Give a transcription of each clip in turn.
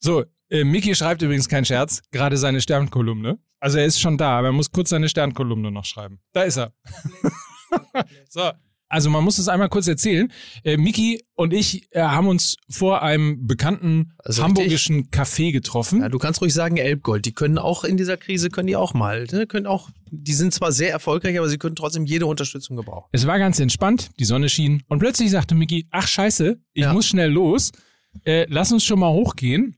So, äh, Miki schreibt übrigens kein Scherz, gerade seine Sternkolumne. Also er ist schon da, aber er muss kurz seine Sternkolumne noch schreiben. Da ist er. so. Also man muss es einmal kurz erzählen. Äh, Miki und ich äh, haben uns vor einem bekannten Also hamburgischen Café getroffen. Ja, du kannst ruhig sagen Elbgold. Die können auch in dieser Krise, können die auch mal. Ne? Können auch, die sind zwar sehr erfolgreich, aber sie können trotzdem jede Unterstützung gebrauchen. Es war ganz entspannt, die Sonne schien und plötzlich sagte Miki, ach scheiße, ich Ja. muss schnell los, äh, lass uns schon mal hochgehen.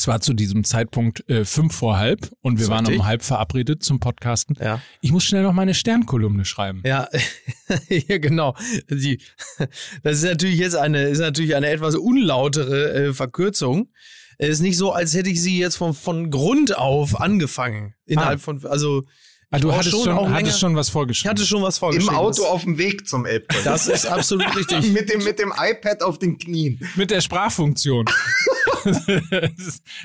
Es war zu diesem Zeitpunkt äh, fünf vor halb und wir waren um halb verabredet zum Podcasten. Ja. Ich muss schnell noch meine Sternkolumne schreiben. Ja, ja genau. Die, das ist natürlich jetzt eine, ist natürlich eine etwas unlautere äh, Verkürzung. Es ist nicht so, als hätte ich sie jetzt von, von Grund auf angefangen. Innerhalb von, also Ah, ich du hattest schon, auch länger- hattest schon was Ich vorgeschrieben. hatte schon was Im vorgeschrieben. Auto Das- auf dem Weg zum Elbgold. Das ist absolut richtig. mit, dem, mit dem iPad auf den Knien. Mit der Sprachfunktion.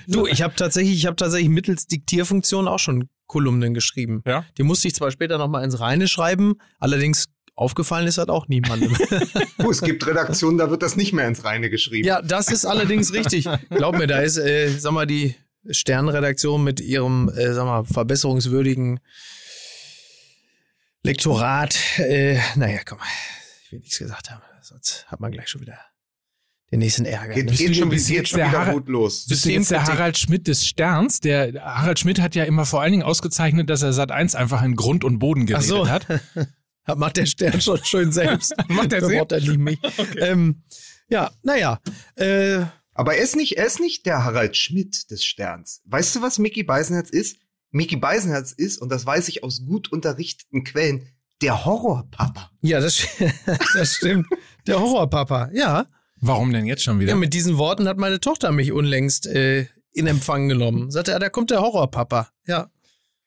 Du, ich habe tatsächlich, ich habe tatsächlich mittels Diktierfunktion auch schon Kolumnen geschrieben. Ja? Die musste ich zwar später nochmal ins Reine schreiben, allerdings aufgefallen ist das auch niemandem. Oh, es gibt Redaktionen, da wird das nicht mehr ins Reine geschrieben. ja, das ist allerdings richtig. Glaub mir, da ist, äh, sag mal, die Sternredaktion mit ihrem, äh, sag mal, verbesserungswürdigen Lektorat. Äh, naja, komm, ich will nichts gesagt haben, sonst hat man gleich schon wieder den nächsten Ärger. Geht, geht schon, bist geht jetzt schon der wieder Harald- gut los. Bist du jetzt der. Harald Schmidt des Sterns? Der Harald Schmidt hat ja immer vor allen Dingen ausgezeichnet, dass er Sat 1 einfach in Grund und Boden geredet so. hat. Hat- Macht der Stern schon schön selbst. Macht er Da selbst? er nicht mich. Ähm, ja, naja. Äh, Aber er ist nicht, er ist nicht der Harald Schmidt des Sterns. Weißt du, was Mickey Beisenherz ist? Mickey Beisenherz ist, und das weiß ich aus gut unterrichteten Quellen, der Horrorpapa. ja, das, das stimmt. Der Horrorpapa. Ja. Warum denn jetzt schon wieder? ja, mit diesen Worten hat meine Tochter mich unlängst äh, in Empfang genommen. Sagte er, da kommt der Horrorpapa. Ja.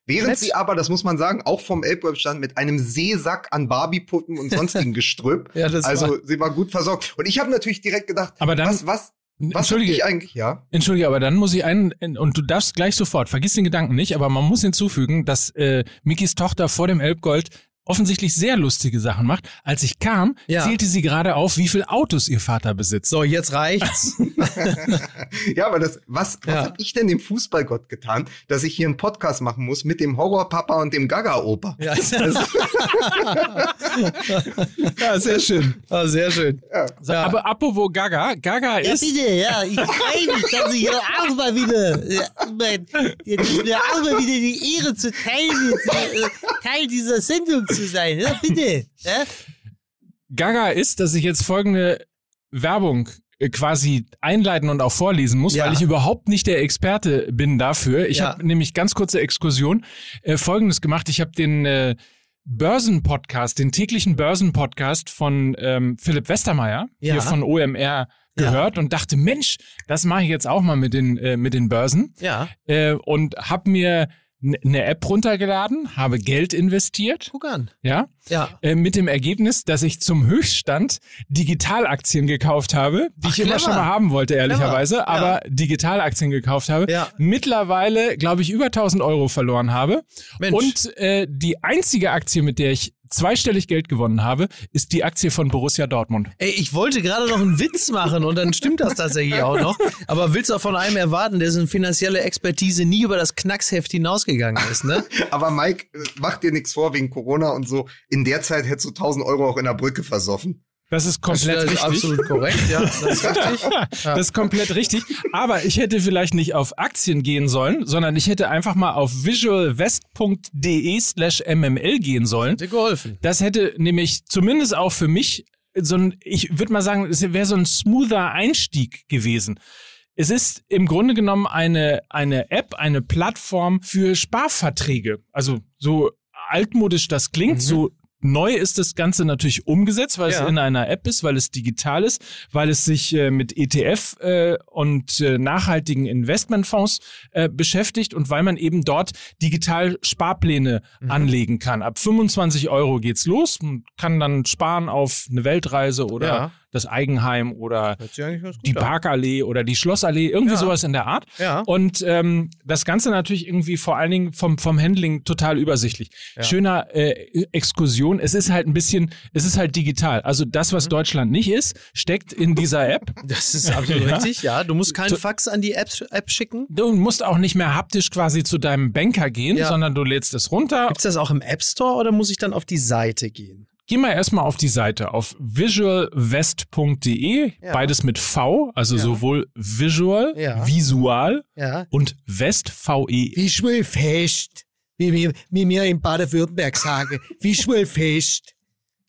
Während Nett. sie aber, das muss man sagen, auch vom Elbgold stand mit einem Seesack an Barbiepuppen und sonstigen Gestrüpp. Ja, das also war, sie war gut versorgt. Und ich habe natürlich direkt gedacht, Aber dann- was, was, was Entschuldige, ich eigentlich, ja? Entschuldige, aber dann muss ich einen, und du darfst gleich sofort, vergiss den Gedanken nicht, aber man muss hinzufügen, dass äh, Mikis Tochter vor dem Elbgold offensichtlich sehr lustige Sachen macht. Als ich kam, Ja. zählte sie gerade auf, wie viele Autos ihr Vater besitzt. so, jetzt reicht's. ja, aber das, was, was Ja. hab ich denn dem Fußballgott getan, dass ich hier einen Podcast machen muss mit dem Horrorpapa und dem Gaga-Opa? ja, Ja, sehr schön. ah, sehr schön. So, Ja. Aber apropos Gaga, Gaga Ja, ist. bitte, ja, ich freue mich, dass ich hier auch mal wieder, ja, mein, jetzt ist mir auch mal wieder die Ehre zu teilen, jetzt, äh, Teil dieser Sendung zu sein. Ja, bitte. Ja? Gaga ist, dass ich jetzt folgende Werbung äh, quasi einleiten und auch vorlesen muss, Ja. weil ich überhaupt nicht der Experte bin dafür. Ich Ja. habe nämlich ganz kurze Exkursion äh, Folgendes gemacht. Ich habe den äh, Börsenpodcast, den täglichen Börsenpodcast von ähm, Philipp Westermeier Ja. hier von OMR gehört und dachte, Mensch, das mache ich jetzt auch mal mit den äh, mit den Börsen Ja, äh, und habe mir eine App runtergeladen, habe Geld investiert, guck an. ja, Ja. äh, mit dem Ergebnis, dass ich zum Höchststand Digitalaktien gekauft habe, die Ach, ich immer clever. schon mal haben wollte, ehrlicherweise, Clever, aber Digitalaktien gekauft habe. Ja. Mittlerweile, glaube ich, über 1000 Euro verloren habe. Mensch. Und äh, die einzige Aktie, mit der ich zweistellig Geld gewonnen habe, ist die Aktie von Borussia Dortmund. Ey, ich wollte gerade noch einen Witz machen und dann stimmt das tatsächlich auch noch. Aber willst du auch von einem erwarten, dessen finanzielle Expertise nie über das Knacksheft hinausgegangen ist, ne? Aber Mike, äh, mach dir nichts vor wegen Corona und so. In der Zeit hättest du 1000 Euro auch in der Brücke versoffen. Das ist komplett das ist richtig. absolut korrekt, ja. Das ist richtig. Das ist komplett richtig. Aber ich hätte vielleicht nicht auf Aktien gehen sollen, sondern ich hätte einfach mal auf visualvest.de slash mml gehen sollen. Hat dir geholfen. Das hätte nämlich zumindest auch für mich so ein, ich würde mal sagen, es wäre so ein smoother Einstieg gewesen. Es ist im Grunde genommen eine, eine App, eine Plattform für Sparverträge. Also so altmodisch das klingt, so neu ist das Ganze natürlich umgesetzt, weil Ja. es in einer App ist, weil es digital ist, weil es sich äh, mit ETF äh, und äh, nachhaltigen Investmentfonds äh, beschäftigt und weil man eben dort digital Sparpläne anlegen kann. Ab 25 Euro geht's los, man kann dann sparen auf eine Weltreise oder Ja. Das Eigenheim oder die. Parkallee oder die Schlossallee, irgendwie Ja. sowas in der Art. Ja. Und ähm, das Ganze natürlich irgendwie vor allen Dingen vom, vom Handling total übersichtlich. Ja. Schöner äh, Exkursion. Es ist halt ein bisschen, es ist halt digital. Also das, Mhm. was Deutschland nicht ist, steckt in dieser App. Das ist absolut richtig, ja. Du musst keinen Fax an die App, App schicken. Du musst auch nicht mehr haptisch quasi zu deinem Banker gehen, sondern du lädst es runter. Gibt's das auch im App Store oder muss ich dann auf die Seite gehen? Geh mal erstmal auf die Seite auf visualvest.de, Ja. beides mit V, also Ja. sowohl visual, Ja. visual Ja. und West VE. Visual Fest. Wie wir, wie wir in Baden-Württemberg sagen. Visual Fest.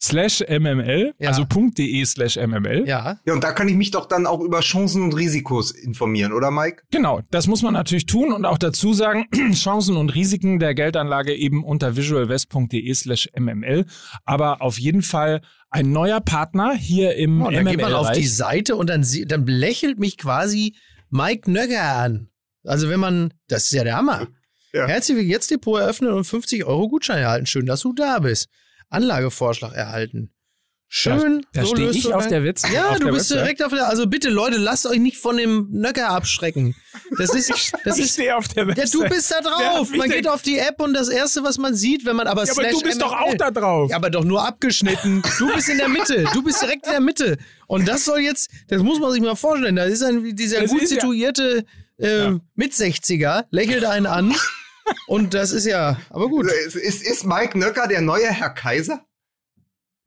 Slash mml, Ja. also .de slash mml. Ja. Ja, und da kann ich mich doch dann auch über Chancen und Risikos informieren, oder Mike? Genau, das muss man natürlich tun und auch dazu sagen, Chancen und Risiken der Geldanlage eben unter visualwest.de slash mml. Aber auf jeden Fall ein neuer Partner hier im Oh, und dann mml geht man auf die. Seite und dann, dann lächelt mich quasi Mike Nögger an. Also wenn man, das ist ja der Hammer. Ja. Herzlich willkommen, jetzt Depot eröffnen und 50 Euro Gutschein erhalten. Schön, dass du da bist. Anlagevorschlag erhalten. Schön. Da so stehe ich du auf der Witz. Ja, du bist Website. direkt auf der. Also bitte, Leute, lasst euch nicht von dem Nöcker abschrecken. Das ist, das Ich ist. stehe auf der Ja, Website. du bist da drauf. Man geht auf die App und das erste, was man sieht, wenn man aber Ja, aber du bist doch MML auch da drauf. ja, aber doch nur abgeschnitten. Du bist in der Mitte. Du bist direkt in der Mitte. Und das soll jetzt, das muss man sich mal vorstellen. Da ist ein, dieser Das gut ja- situierte äh, Ja. Mit-60er, lächelt einen an. Und das ist ja, aber gut. Ist, ist, ist Mike Nöcker der neue Herr Kaiser?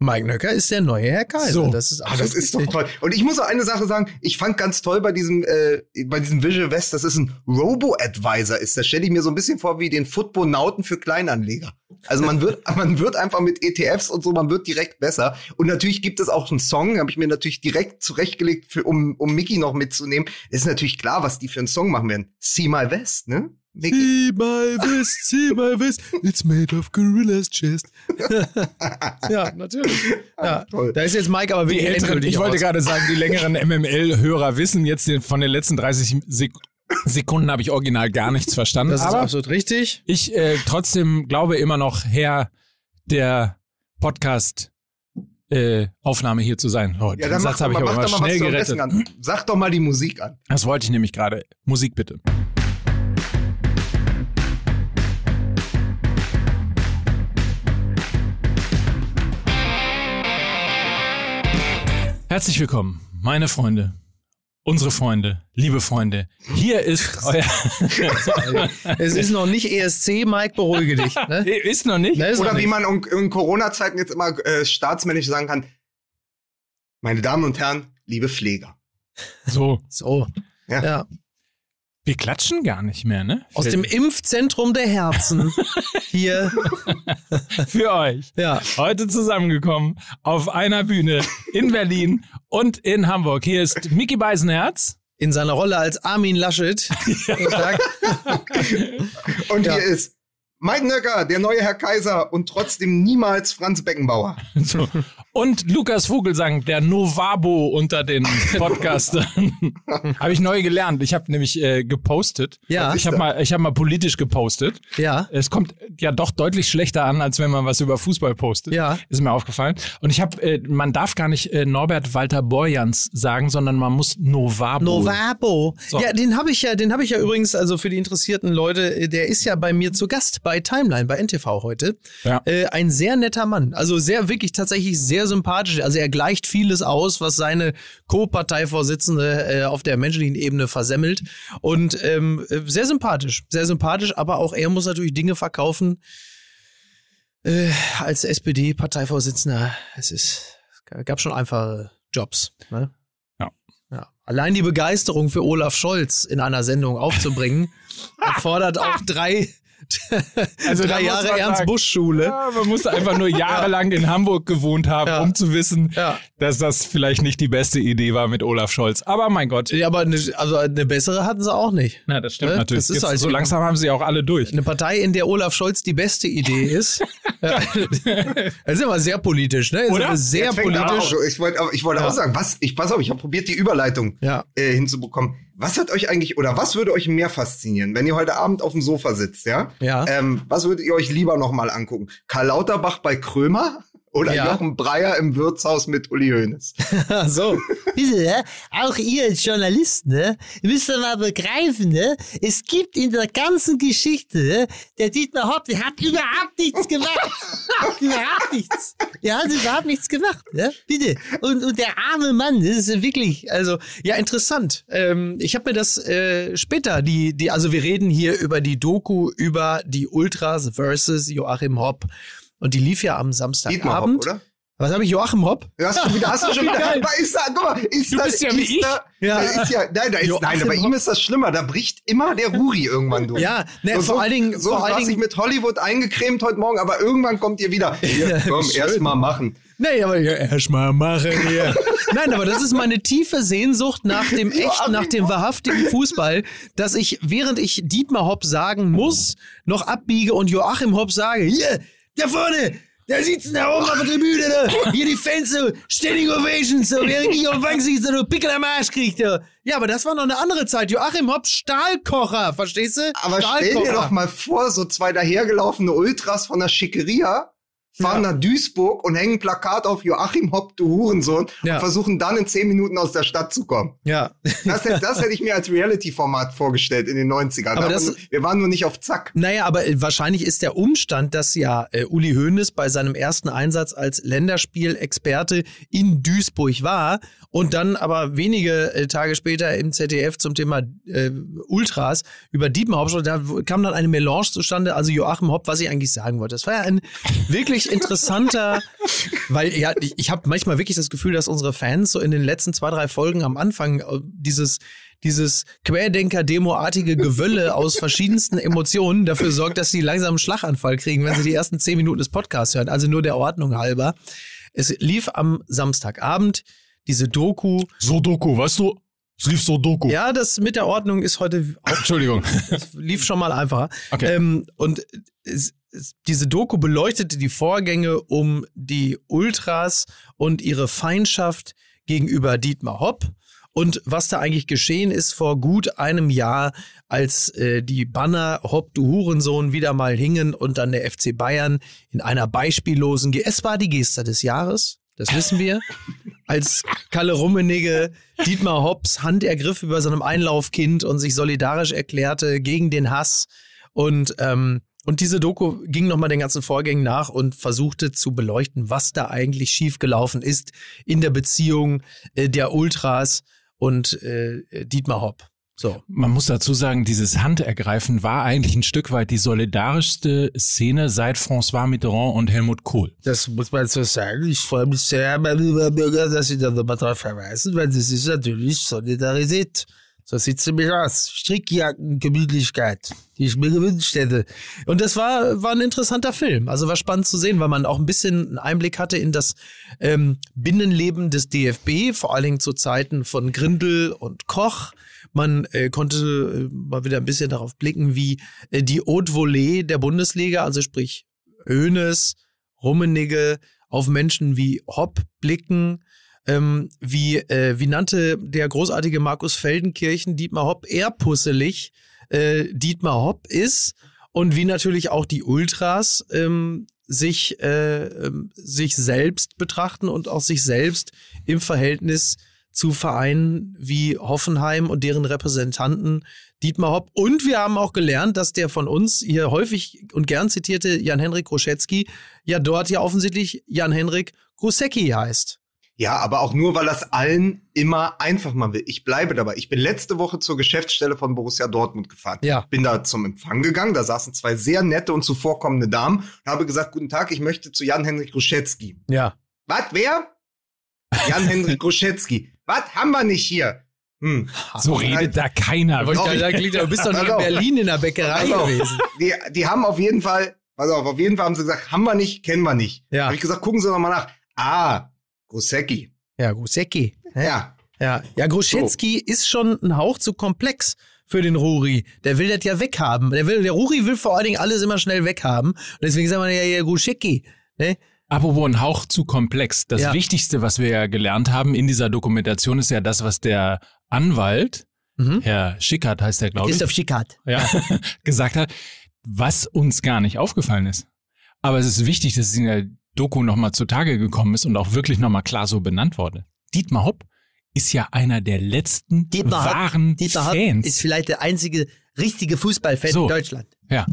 Mike Nöcker ist der neue Herr Kaiser. So. Das ist Ah, das ist doch toll. Und ich muss auch eine Sache sagen, ich fand ganz toll bei diesem, äh, bei diesem Visual West, das ist ein Robo-Advisor ist. Das stelle ich mir so ein bisschen vor wie den Footbonauten für Kleinanleger. Also man wird, man wird einfach mit ETFs und so, man wird direkt besser. Und natürlich gibt es auch einen Song, habe ich mir natürlich direkt zurechtgelegt, für, um, um Mickey noch mitzunehmen. Es ist natürlich klar, was die für einen Song machen werden. See My West, ne? Mickey. See my vest, see my vest, it's made of gorilla's chest. ja, natürlich. Ja, Toll. da ist jetzt Mike aber wirklich älteren, ich wollte gerade sagen, die längeren MML-Hörer wissen jetzt von den letzten 30 Sek Sekunden habe ich original gar nichts verstanden. Das ist aber absolut richtig. ich äh, trotzdem glaube immer noch Herr der Podcast äh, Aufnahme hier zu sein. Oh, Ja, den dann mach Satz habe ich mal, aber mach mal mal was schnell zum gerettet. Sag doch mal die Musik an. Das wollte ich nämlich gerade. Musik bitte. Herzlich willkommen, meine Freunde, unsere Freunde, liebe Freunde. Hier ist euer. Es ist noch nicht ESC, Mike, beruhige dich. Ne? ist noch nicht? Ne, ist noch Oder wie nicht. man in, in Corona-Zeiten jetzt immer äh, staatsmännisch sagen kann, meine Damen und Herren, liebe Pfleger. So, So. Ja. Ja. Wir klatschen gar nicht mehr, ne? Aus dem Impfzentrum der Herzen. Hier. Für euch. Ja. Heute zusammengekommen auf einer Bühne in Berlin und in Hamburg. Hier ist Mickey Beisenherz. In seiner Rolle als Armin Laschet. Tag. Und Ja. hier ist Mike Nöcker, der neue Herr Kaiser und trotzdem niemals Franz Beckenbauer. So. Und Lukas Vogelsang, der Novabo unter den Podcastern. habe ich neu gelernt. Ich habe nämlich äh, gepostet. Ja. Ich habe mal, ich hab mal politisch gepostet. Ja. Es kommt ja doch deutlich schlechter an, als wenn man was über Fußball postet. Ja. Ist mir aufgefallen. Und ich habe, äh, man darf gar nicht äh, Norbert Walter Borjans sagen, sondern man muss Novabo. Novabo. So. Ja, den habe ich ja, den habe ich ja übrigens, also für die interessierten Leute, äh, der ist ja bei mir zu Gast bei Timeline, bei NTV heute. Ja. Äh, ein sehr netter Mann. Also sehr, wirklich tatsächlich sehr sympathisch. Also er gleicht vieles aus, was seine Co-Parteivorsitzende äh, auf der menschlichen Ebene versemmelt. Und ähm, äh, sehr sympathisch. Sehr sympathisch, aber auch er muss natürlich Dinge verkaufen. Äh, als SPD-Parteivorsitzender, es ist, es gab schon einfache Jobs. Ne? Ja. Allein die Begeisterung für Olaf Scholz in einer Sendung aufzubringen, erfordert auch drei, Also da drei muss Jahre man Ernst sagen, Busch Schule. Ja, man musste einfach nur jahrelang in Hamburg gewohnt haben, Ja. um zu wissen, Ja. dass das vielleicht nicht die beste Idee war mit Olaf Scholz. Aber mein Gott. Ja, aber eine, also eine bessere hatten sie auch nicht. Na, das stimmt Ne? natürlich. Das ist Jetzt, halt so langsam haben sie auch alle durch. Eine Partei, in der Olaf Scholz die beste Idee ist. Das ist immer sehr politisch, ne? Oder? immer sehr politisch. auch- Ich wollte ich wollte Ja. auch sagen, was, ich pass auf, ich habe probiert, die Überleitung Ja. äh, hinzubekommen. Was hat euch eigentlich, oder was würde euch mehr faszinieren, wenn ihr heute Abend auf dem Sofa sitzt, ja? Ja. Ähm, was würdet ihr euch lieber noch mal angucken? Karl Lauterbach bei Krömer Oder Ja. Jochen Breyer im Wirtshaus mit Uli Hoeneß. so. Bitte, auch ihr als Journalisten, ne? ihr müsst doch mal begreifen, ne? es gibt in der ganzen Geschichte, ne? der Dietmar Hopp, der hat überhaupt nichts gemacht. überhaupt nichts. Der hat überhaupt nichts gemacht. Ne? Bitte. Und, und der arme Mann, das ist wirklich, Also, ja, interessant. Ähm, ich habe mir das äh, später, die, die, also wir reden hier über die Doku über die Ultras versus Joachim Hopp. Und die lief ja am Samstagabend. Hopp, oder? Was habe ich, Joachim Hopp? Hast du, wieder, hast du schon wieder. Aber ist da, guck mal, ist Du da, bist ja wie ist ich. Da, Ja. Da ist ja, nein, da ist, Joachim nein, bei ihm ist das schlimmer. Da bricht immer der Ruri irgendwann durch. Ja, ne, Und vor so, allen Dingen, so vor allen Dingen, mit Hollywood eingecremt heute Morgen, aber irgendwann kommt ihr wieder. Hier, komm, schön. erst mal machen. nee, aber ja, erst mal machen hier. Nein, aber das ist meine tiefe Sehnsucht nach dem echten, nach dem wahrhaftigen Fußball, dass ich, während ich Dietmar Hopp sagen muss, noch abbiege und Joachim Hopp sage, hier, da vorne, da sitzen da oben auf der Tribüne, da, hier die Fans, so, Standing Ovations, so, während ich auf dem Bank sitze, so, Pickel am Arsch kriegt, so. Ja, aber das war noch eine andere Zeit. Joachim Hopp, Stahlkocher, verstehst du? Aber stell dir doch mal vor, so zwei dahergelaufene Ultras von der Schickeria fahren nach Duisburg und hängen ein Plakat auf Joachim Hopp, du Hurensohn, Ja. und versuchen dann in zehn Minuten aus der Stadt zu kommen. Ja. Das, hätte- das hätte ich mir als Reality-Format vorgestellt in den 90ern. Aber das- wir waren nur nicht auf Zack. Naja, aber äh, wahrscheinlich ist der Umstand, dass ja äh, Uli Hoeneß bei seinem ersten Einsatz als Länderspielexperte in Duisburg war und dann aber wenige äh, Tage später im ZDF zum Thema äh, Ultras über sprach, da kam dann eine Melange zustande, also Joachim Hopp, was ich eigentlich sagen wollte. Das war ja ein wirklich interessanter, weil ja, ich, ich habe manchmal wirklich das Gefühl, dass unsere Fans so in den letzten zwei, drei Folgen am Anfang äh, dieses dieses Querdenker-Demo-artige Gewölle aus verschiedensten Emotionen dafür sorgt, dass sie langsam einen Schlaganfall kriegen, wenn sie die ersten zehn Minuten des Podcasts hören. Also nur der Ordnung halber. Es lief am Samstagabend diese Doku. So Doku, weißt du? Es lief so Doku. Ja, das mit der Ordnung ist heute Entschuldigung. lief schon mal einfacher. Okay. Ähm, und es, es, diese Doku beleuchtete die Vorgänge um die Ultras und ihre Feindschaft gegenüber Dietmar Hopp. Und was da eigentlich geschehen ist vor gut einem Jahr, als äh, die Banner Hopp, du Hurensohn wieder mal hingen und dann der FC Bayern in einer beispiellosen, Ge es war die Geste des Jahres, das wissen wir, als Kalle Rummenigge Dietmar Hopps Hand ergriff über seinem Einlaufkind und sich solidarisch erklärte gegen den Hass. Und, ähm, und diese Doku ging nochmal den ganzen Vorgängen nach und versuchte zu beleuchten, was da eigentlich schiefgelaufen ist in der Beziehung äh, der Ultras und äh, Dietmar Hopp. So. Man muss dazu sagen, dieses Handergreifen war eigentlich ein Stück weit die solidarischste Szene seit François Mitterrand und Helmut Kohl. Das muss man so sagen. Ich freue mich sehr, mein lieber Bürger, dass Sie da nochmal drauf verweisen, weil das ist natürlich Solidarität. So sieht sie mich aus. Strickjacken, Gemütlichkeit, die ich mir gewünscht hätte. Und das war, war ein interessanter Film. Also war spannend zu sehen, weil man auch ein bisschen einen Einblick hatte in das ähm, Binnenleben des DFB, vor allen Dingen zu Zeiten von Grindel und Koch. Man äh, konnte äh, mal wieder ein bisschen darauf blicken, wie äh, die Haute Volée der Bundesliga, also sprich Hoeneß, Rummenigge, auf Menschen wie Hopp blicken. Ähm, wie, äh, wie nannte der großartige Markus Feldenkirchen Dietmar Hopp eher pusselig äh, Dietmar Hopp ist und wie natürlich auch die Ultras ähm, sich, äh, ähm, sich selbst betrachten und auch sich selbst im Verhältnis zu Vereinen wie Hoffenheim und deren Repräsentanten Dietmar Hopp. Und wir haben auch gelernt, dass der von uns hier häufig und gern zitierte Jan-Henrik Groschetzky ja dort ja offensichtlich Jan-Henrik Grusecki heißt. Ja, aber auch nur, weil das allen immer einfach machen will. Ich bleibe dabei. Ich bin letzte Woche zur Geschäftsstelle von Borussia Dortmund gefahren. Ja. Bin da zum Empfang gegangen. Da saßen zwei sehr nette und zuvorkommende Damen und habe gesagt, guten Tag, ich möchte zu Jan-Henrik Ruschetzky. Ja. Was, wer? Jan-Henrik Ruschetzky. Was haben wir nicht hier? Hm. So redet da keiner. Doch, da klingt, du bist doch nicht in. Berlin in der Bäckerei gewesen. Die, die haben auf jeden Fall, pass auf, auf jeden Fall haben sie gesagt, haben wir nicht, kennen wir nicht. Ja. Habe ich gesagt, gucken Sie noch mal nach. Ah, Grusecki. Ja, Grusecki. Ja. Ja, ja Gruschetzky ist schon ein Hauch zu komplex für den Ruri. Der will das ja weghaben. Der, will, der Ruri will vor allen Dingen alles immer schnell weghaben. Und deswegen sagen wir ja, ja Gruschecki. Ne? Apropos ein Hauch zu komplex. Das Ja. Wichtigste, was wir ja gelernt haben in dieser Dokumentation, ist ja das, was der Anwalt, Mhm. Herr Schickert heißt der, glaube ich, Christoph Schickhardt. ja, gesagt hat, was uns gar nicht aufgefallen ist. Aber es ist wichtig, dass es Ihnen ja Doku nochmal zutage gekommen ist und auch wirklich nochmal klar so benannt wurde. Dietmar Hopp ist ja einer der letzten Dietmar Hopp- wahren Dietmar Hopp Fans. ist vielleicht der einzige richtige Fußballfan So. in Deutschland. ja.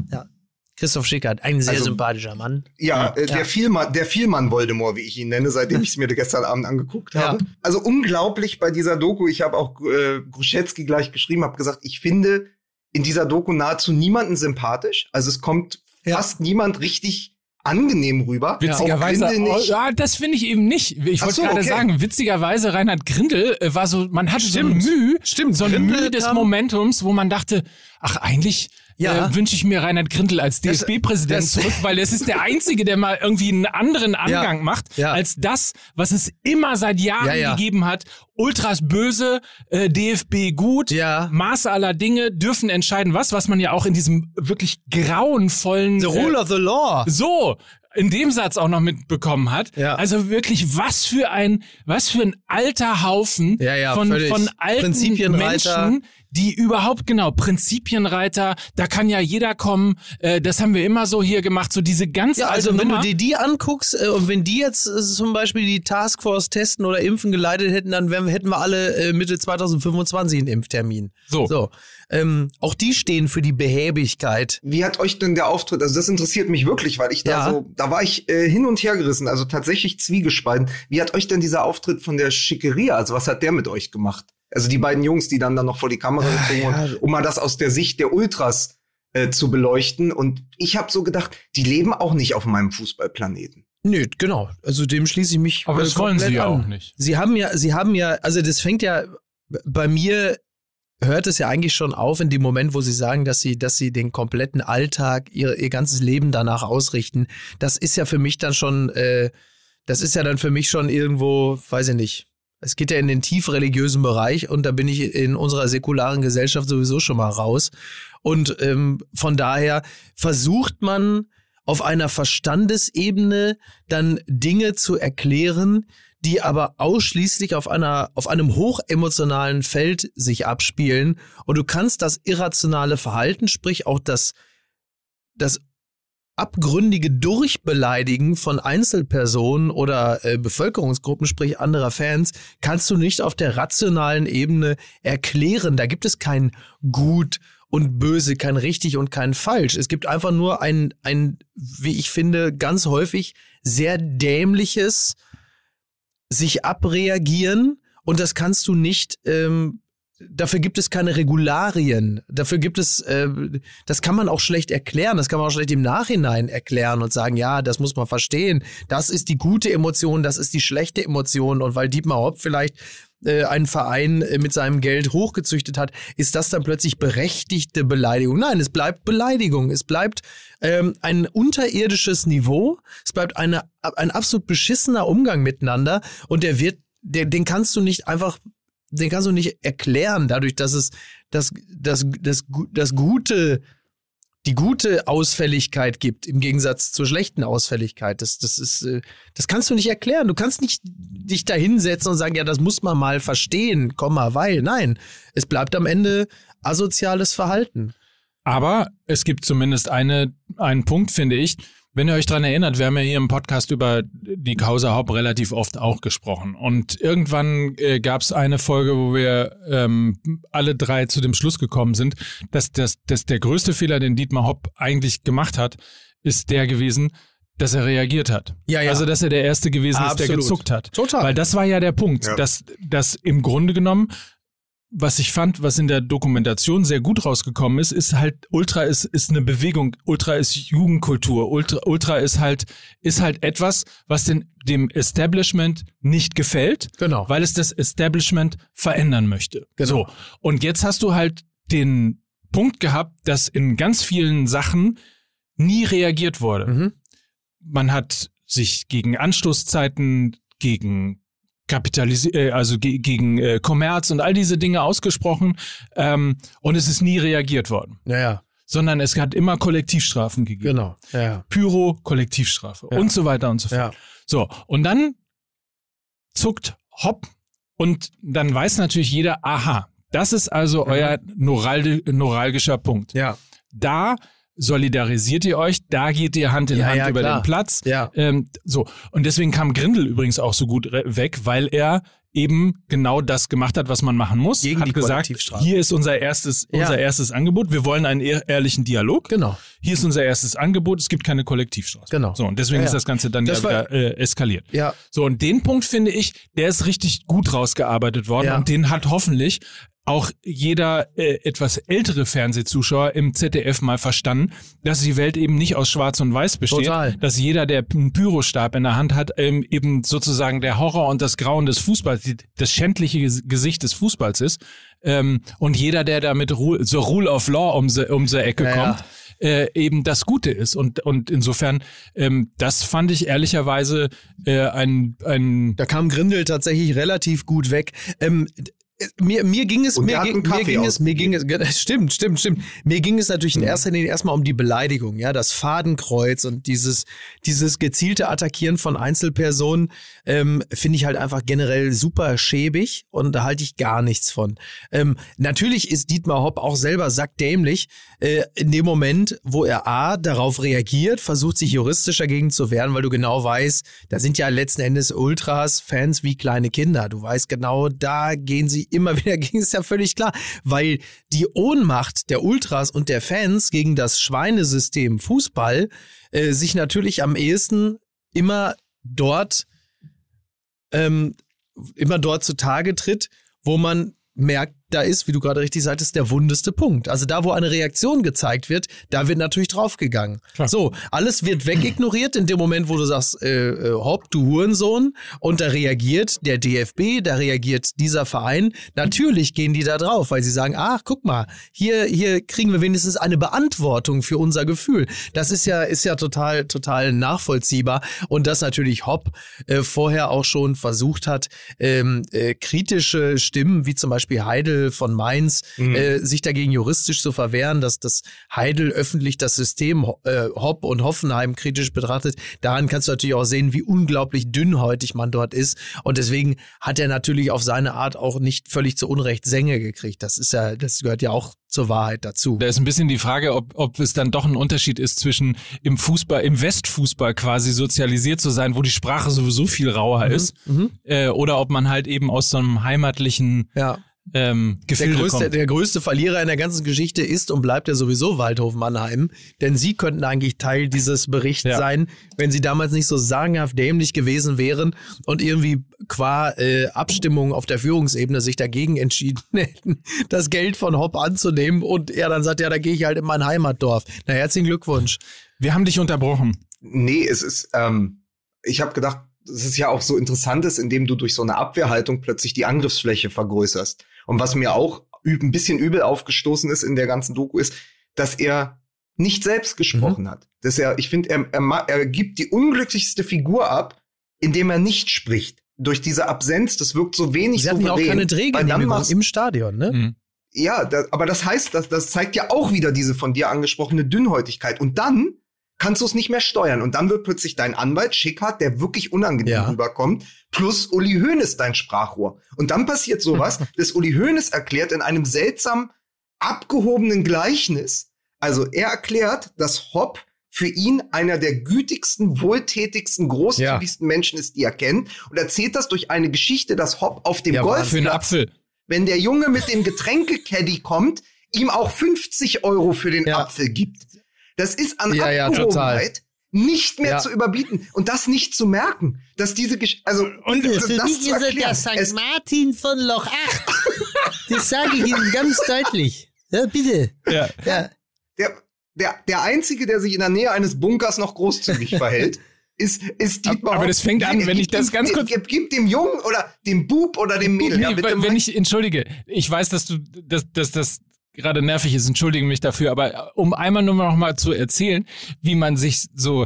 Christoph Schickert, ein sehr Also- sympathischer Mann. Ja, äh, Ja. der Vielmann, der Vielmann Voldemort, wie ich ihn nenne, seitdem ich es mir gestern Abend angeguckt Ja. habe. Also unglaublich bei dieser Doku. Ich habe auch äh, Gruschetski gleich geschrieben, habe gesagt, ich finde in dieser Doku nahezu niemanden sympathisch. Also es kommt Ja. fast niemand richtig angenehm rüber. Witzigerweise, oh, ja, das finde ich eben nicht. Ich wollte so, gerade okay. sagen, witzigerweise, Reinhard Grindel äh, war so, man hatte Stimmt. so ein Mühe, Stimmt, so ein Mühe des Momentums, wo man dachte, ach, eigentlich Ja. äh, wünsche ich mir Reinhard Grindel als DFB-Präsident zurück, weil es ist der Einzige, der mal irgendwie einen anderen Angang macht, Ja. als das, was es immer seit Jahren Ja, ja. gegeben hat. Ultras böse, äh, DFB gut, Ja. Maß aller Dinge dürfen entscheiden was, was man ja auch in diesem wirklich grauenvollen The rule of the law. so in dem Satz auch noch mitbekommen hat. Ja. Also wirklich, was für ein, was für ein alter Haufen Ja, ja, von, von alten. Menschen, die überhaupt, genau, Prinzipienreiter, da kann ja jeder kommen, äh, das haben wir immer so hier gemacht, so diese ganz Ja, alte also wenn Nummer. du dir die anguckst äh, und wenn die jetzt äh, zum Beispiel die Taskforce testen oder impfen geleitet hätten, dann wären, hätten wir alle äh, Mitte 2025 einen Impftermin. so. So, ähm, auch die stehen für die Behäbigkeit. Wie hat euch denn der Auftritt? Also das interessiert mich wirklich, weil ich da Ja. so, da war ich äh, hin und her gerissen, also tatsächlich zwiegespalten. Wie hat euch denn dieser Auftritt von der Schickeria, also was hat der mit euch gemacht? Also die beiden Jungs, die dann dann noch vor die Kamera gezogen ja. wurden, um mal das aus der Sicht der Ultras äh, zu beleuchten. Und ich habe so gedacht, die leben auch nicht auf meinem Fußballplaneten. Nö, genau. Also dem schließe ich mich. Aber äh, das wollen sie ja auch nicht. Sie haben ja, sie haben ja, also das fängt ja bei mir hört es ja eigentlich schon auf in dem Moment, wo sie sagen, dass sie, dass sie den kompletten Alltag, ihr, ihr ganzes Leben danach ausrichten. Das ist ja für mich dann schon, äh, das ist ja dann für mich schon irgendwo, weiß ich nicht. Es geht ja in den tief religiösen Bereich und da bin ich in unserer säkularen Gesellschaft sowieso schon mal raus. Und ähm, von daher versucht man auf einer Verstandesebene dann Dinge zu erklären, die aber ausschließlich auf einer, auf einem hochemotionalen Feld sich abspielen. Und du kannst das irrationale Verhalten, sprich auch das, das abgründige Durchbeleidigen von Einzelpersonen oder äh, Bevölkerungsgruppen, sprich anderer Fans, kannst du nicht auf der rationalen Ebene erklären. Da gibt es kein Gut und Böse, kein richtig und kein falsch. Es gibt einfach nur ein, ein, wie ich finde, ganz häufig sehr dämliches sich abreagieren und das kannst du nicht ähm, dafür gibt es keine Regularien. Dafür gibt es, äh, das kann man auch schlecht erklären, das kann man auch schlecht im Nachhinein erklären und sagen, ja, das muss man verstehen. Das ist die gute Emotion, das ist die schlechte Emotion. Und weil Dietmar Hopp vielleicht äh, einen Verein äh, mit seinem Geld hochgezüchtet hat, ist das dann plötzlich berechtigte Beleidigung. Nein, es bleibt Beleidigung. Es bleibt ähm, ein unterirdisches Niveau. Es bleibt eine, ein absolut beschissener Umgang miteinander und der wird, der, den kannst du nicht einfach den kannst du nicht erklären, dadurch, dass es das, das, das, das gute, die gute Ausfälligkeit gibt, im Gegensatz zur schlechten Ausfälligkeit. Das, das ist, äh, das kannst du nicht erklären. Du kannst nicht dich da hinsetzen und sagen, ja, das muss man mal verstehen, Komma, weil. Nein, es bleibt am Ende asoziales Verhalten. Aber es gibt zumindest eine, einen Punkt, finde ich. Wenn ihr euch dran erinnert, wir haben ja hier im Podcast über die Causa Hopp relativ oft auch gesprochen. Und irgendwann äh, gab es eine Folge, wo wir ähm, alle drei zu dem Schluss gekommen sind, dass, dass, dass der größte Fehler, den Dietmar Hopp eigentlich gemacht hat, ist der gewesen, dass er reagiert hat. Ja, ja. Also, dass er der Erste gewesen ist, der Absolut. gezuckt hat. Total. Weil das war ja der Punkt, Ja. dass, dass im Grunde genommen, was ich fand, was in der Dokumentation sehr gut rausgekommen ist, ist halt, Ultra ist, ist eine Bewegung, Ultra ist Jugendkultur, Ultra, Ultra ist halt, ist halt etwas, was den, dem Establishment nicht gefällt, Genau. weil es das Establishment verändern möchte. Genau. So. Und jetzt hast du halt den Punkt gehabt, dass in ganz vielen Sachen nie reagiert wurde Mhm. man hat sich gegen Anstoßzeiten, gegen Kapitalisi äh, also ge gegen äh, Kommerz und all diese Dinge ausgesprochen ähm, und es ist nie reagiert worden, Ja, ja, sondern es hat immer Kollektivstrafen gegeben. genau. Ja, ja. Pyro, Kollektivstrafe Ja. und so weiter und so fort. ja. So, und dann zuckt Hopp und dann weiß natürlich jeder, aha, das ist also Mhm. euer neuralgi- neuralgischer Punkt ja. da solidarisiert ihr euch, da geht ihr Hand in Ja, Hand ja, über klar. den Platz. Ja. Ähm, so. Und deswegen kam Grindel übrigens auch so gut weg, weil er eben genau das gemacht hat, was man machen muss. Gegen hat gesagt, hier ist unser erstes, Ja. unser erstes Angebot. Wir wollen einen ehr ehrlichen Dialog. Genau. Hier ist unser erstes Angebot. Es gibt keine Kollektivstrafe. Genau. So. Und deswegen Ja, ist ja. das Ganze dann Das ja war- wieder äh, eskaliert. Ja. So, und den Punkt finde ich, der ist richtig gut rausgearbeitet worden und den hat hoffentlich auch jeder äh, etwas ältere Fernsehzuschauer im ZDF mal verstanden, dass die Welt eben nicht aus Schwarz und Weiß besteht, Total. dass jeder, der einen Pyrostab in der Hand hat, ähm, eben sozusagen der Horror und das Grauen des Fußballs, die, das schändliche Ges- Gesicht des Fußballs ist ähm, und jeder, der da mit Rule, so Rule of Law um die um Ecke Ja, ja. kommt, äh, eben das Gute ist. Und, und insofern, ähm, das fand ich ehrlicherweise äh, ein, ein Da kam Grindel tatsächlich relativ gut weg. Ähm, mir, mir ging es, mir ging, mir ging es, mir ging es, stimmt, stimmt, stimmt. Mir ging es natürlich in erster Linie erstmal um die Beleidigung, ja, das Fadenkreuz und dieses, dieses gezielte Attackieren von Einzelpersonen, ähm, finde ich halt einfach generell super schäbig und da halte ich gar nichts von. Ähm, natürlich ist Dietmar Hopp auch selber sackdämlich, äh, in dem Moment, wo er A, darauf reagiert, versucht sich juristisch dagegen zu wehren, weil du genau weißt, da sind ja letzten Endes Ultras Fans wie kleine Kinder. Du weißt genau, da gehen sie immer wieder gegen, ist ja völlig klar, weil die Ohnmacht der Ultras und der Fans gegen das Schweinesystem Fußball äh, sich natürlich am ehesten immer dort ähm, immer dort zutage tritt, wo man merkt, da ist, wie du gerade richtig sagtest, der wundeste Punkt. Also da, wo eine Reaktion gezeigt wird, da wird natürlich draufgegangen. Klar. So, alles wird wegignoriert in dem Moment, wo du sagst, äh, äh, hopp, du Hurensohn, und da reagiert der DFB, da reagiert dieser Verein. Natürlich gehen die da drauf, weil sie sagen, ach, guck mal, hier, hier kriegen wir wenigstens eine Beantwortung für unser Gefühl. Das ist ja, ist ja total, total nachvollziehbar. Und dass natürlich Hopp äh, vorher auch schon versucht hat, ähm, äh, kritische Stimmen, wie zum Beispiel Heidel von Mainz, äh, sich dagegen juristisch zu verwehren, dass das Heidel öffentlich das System äh, Hopp und Hoffenheim kritisch betrachtet. Daran kannst du natürlich auch sehen, wie unglaublich dünnhäutig man dort ist. Und deswegen hat er natürlich auf seine Art auch nicht völlig zu Unrecht Sänge gekriegt. Das ist ja, das gehört ja auch zur Wahrheit dazu. Da ist ein bisschen die Frage, ob, ob es dann doch ein Unterschied ist zwischen im Fußball, im Westfußball quasi sozialisiert zu sein, wo die Sprache sowieso viel rauer ist, Mhm. äh, oder ob man halt eben aus so einem heimatlichen Ja. Ähm, Der Gefilde größte, kommt. der größte Verlierer in der ganzen Geschichte ist und bleibt ja sowieso Waldhof Mannheim. Denn sie könnten eigentlich Teil dieses Berichts Ja. sein, wenn sie damals nicht so sagenhaft dämlich gewesen wären und irgendwie qua äh, Abstimmung auf der Führungsebene sich dagegen entschieden hätten, das Geld von Hopp anzunehmen und er dann sagt, ja, da gehe ich halt in mein Heimatdorf. Na, herzlichen Glückwunsch. Wir haben dich unterbrochen. Nee, es ist, ähm, ich habe gedacht, es ist ja auch so interessant ist, indem du durch so eine Abwehrhaltung plötzlich die Angriffsfläche vergrößerst. Und was mir auch üb ein bisschen übel aufgestoßen ist in der ganzen Doku ist, dass er nicht selbst gesprochen hat. Dass er, ich finde, er, er, er gibt die unglücklichste Figur ab, indem er nicht spricht. Durch diese Absenz, das wirkt so wenig Sie hatten ja auch souverän. keine Weil dann Drehgenehmigung im Stadion, ne? Mhm. ja, da, aber das heißt, das, das zeigt ja auch wieder diese von dir angesprochene Dünnhäutigkeit. Und dann kannst du es nicht mehr steuern. Und dann wird plötzlich dein Anwalt Schickhardt, der wirklich unangenehm Ja. rüberkommt, plus Uli Hoeneß dein Sprachrohr. Und dann passiert sowas, dass Uli Hoeneß erklärt in einem seltsam abgehobenen Gleichnis, also er erklärt, dass Hopp für ihn einer der gütigsten, wohltätigsten, großzügigsten Menschen ist, die er kennt. Und erzählt das durch eine Geschichte, dass Hopp auf dem Ja, Golfplatz Apfel. wenn der Junge mit dem Getränkecaddy kommt, ihm auch 50 Euro für den Ja. Apfel gibt. Das ist an Ja, ja, Abgehobenheit nicht mehr Ja. zu überbieten und das nicht zu merken, dass diese Gesch also Und das, Für das mich zu ist er der St. Es, Martin von Loch 8. Das sage ich Ihnen ganz deutlich. Ja, bitte. Ja. Ja. der, der, der einzige, der sich in der Nähe eines Bunkers noch großzügig verhält, ist, ist Dietmar. Aber das fängt an, wenn ich das ganz kurz- Gib, gib dem Jungen oder dem Bub oder dem Mädel. Nee, ja, wenn ich, entschuldige, ich weiß, dass du, dass, dass das gerade nervig ist, entschuldige mich dafür, aber um einmal nur noch mal zu erzählen, wie man sich so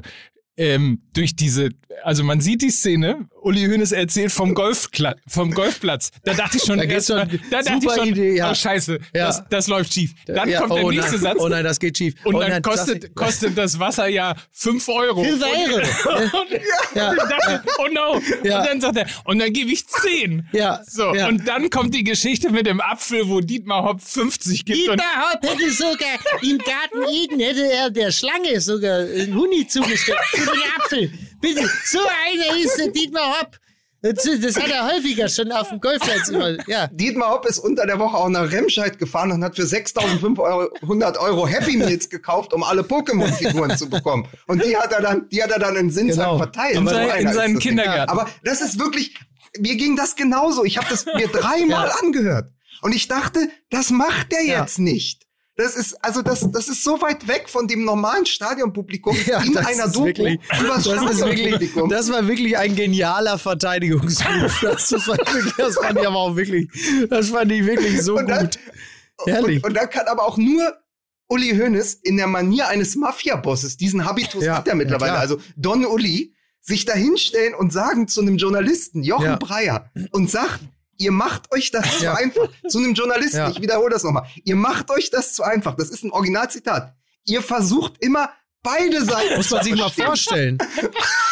ähm, durch diese, also man sieht die Szene Uli Hoeneß erzählt vom, Golfkla vom Golfplatz. Da dachte ich schon, Da erst schon- da dachte ich schon, Idee, ja. oh scheiße, Ja. das, das läuft schief. Dann Ja, kommt der oh nächste nein, Satz. Oh nein, das geht schief. Und oh dann nein, das- kostet, kostet das Wasser ja 5 Euro. 5 Euro. Und, Ja. und ich dachte, oh no. Ja. Und dann sagt er, und dann gebe ich 10. Ja, So, ja. und dann kommt die Geschichte mit dem Apfel, wo Dietmar Hopp 50 gibt. Dietmar Hopp hätte sogar im Garten Eden hätte er der Schlange sogar einen Huni zugesteckt für den Apfel. Bitte, so einer ist der Dietmar Hopp. Das das hat er häufiger schon auf dem Golfplatz. Ja. Dietmar Hopp ist unter der Woche auch nach Remscheid gefahren und hat für 6.500 Euro Happy Meals gekauft, um alle Pokémon-Figuren zu bekommen. Und die hat er dann, die hat er dann in Sinsheim Genau. verteilt. In sein- in seinen. Kindergarten. Aber das ist wirklich, mir ging das genauso. Ich habe das mir dreimal angehört. Und ich dachte, das macht der Ja. jetzt nicht. Das ist, also das, das ist so weit weg von dem normalen Stadionpublikum Ja, in das einer Doku wirklich- das Das, ist wirklich, das war wirklich ein genialer Verteidigungsmove. Das, war wirklich, das fand ich aber auch wirklich, das fand ich wirklich so Und dann- gut. Herrlich. Und, und dann kann aber auch nur Uli Hoeneß in der Manier eines Mafia-Bosses, diesen Habitus Ja, hat er mittlerweile, ja, also Don Uli, sich da hinstellen und sagen zu einem Journalisten, Jochen Ja. Breyer, und sagt, ihr macht euch das zu einfach. Zu einem Journalisten, Ja. ich wiederhole das nochmal, ihr macht euch das zu einfach. Das ist ein Originalzitat. Ihr versucht immer beide Seiten Muss man sich mal vorstellen.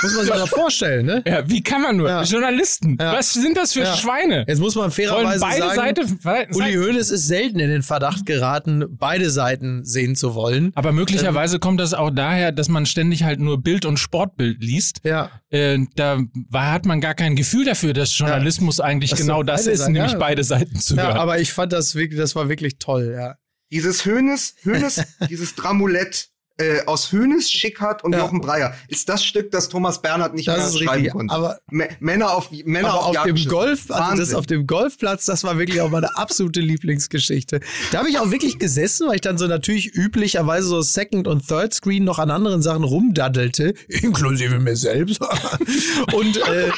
Muss man sich mal vorstellen, ne? ja, wie kann man nur? Ja. Journalisten, Ja. was sind das für Ja. Schweine? Jetzt muss man fairerweise beide sagen, Seiten, Seiten Uli Hoeneß ist selten in den Verdacht geraten, beide Seiten sehen zu wollen. Aber möglicherweise kommt das auch daher, dass man ständig halt nur Bild und Sportbild liest. Ja. Äh, da war, hat man gar kein Gefühl dafür, dass Journalismus eigentlich Dass genau das ist, Seiten- nämlich ja. beide Seiten zu Ja, hören. aber ich fand das wirklich, das war wirklich toll, ja. Dieses Hönes, Hönes, dieses Dramulett äh, aus Hönes, Schickhardt und Ja. Jochen Breyer ist das Stück, das Thomas Bernhard nicht Das mehr schreiben richtig, konnte. aber- M Männer auf Männer Aber auf dem Jagdschiffe. Golf, also das auf dem Golfplatz, das war wirklich auch meine absolute Lieblingsgeschichte. Da habe ich auch wirklich gesessen, weil ich dann so natürlich üblicherweise so Second und Third Screen noch an anderen Sachen rumdaddelte, inklusive mir selbst. und äh,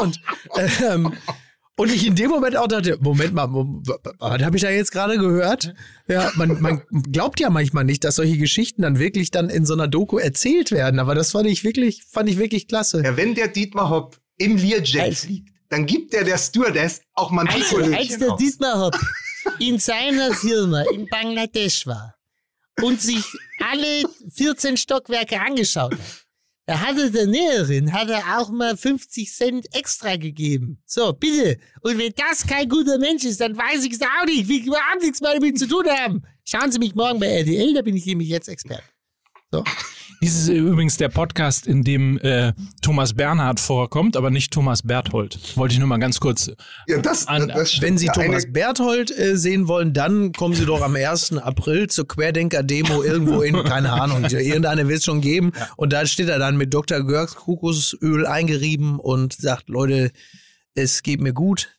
und ähm, und ich in dem Moment auch dachte, Moment mal, was habe ich da jetzt gerade gehört? Ja, man, man glaubt ja manchmal nicht, dass solche Geschichten dann wirklich dann in so einer Doku erzählt werden. Aber das fand ich wirklich, fand ich wirklich klasse. Ja, wenn der Dietmar Hopp im Learjet Als- fliegt, dann gibt der der Stewardess auch mal ein Also, als der aus. Dietmar Hopp in seiner Firma in Bangladesch war und sich alle 14 Stockwerke angeschaut hat, da hatte der Näherin hat er auch mal 50 Cent extra gegeben. So, bitte. Und wenn das kein guter Mensch ist, dann weiß ich es auch nicht. Wir überhaupt nichts mehr damit zu tun haben. Schauen Sie mich morgen bei RTL, da bin ich nämlich jetzt Experte. So. Dies ist übrigens der Podcast, in dem äh, Thomas Bernhard vorkommt, aber nicht Thomas Berthold. Wollte ich nur mal ganz kurz. Ja, das, An- das stimmt. Wenn Sie Ja, Thomas Berthold äh, sehen wollen, dann kommen Sie doch am 1. April zur Querdenker-Demo irgendwo in, keine Ahnung, irgendeine wird es schon geben. Und da steht er dann mit Dr. Görgs Kokosöl eingerieben und sagt, Leute, es geht mir gut.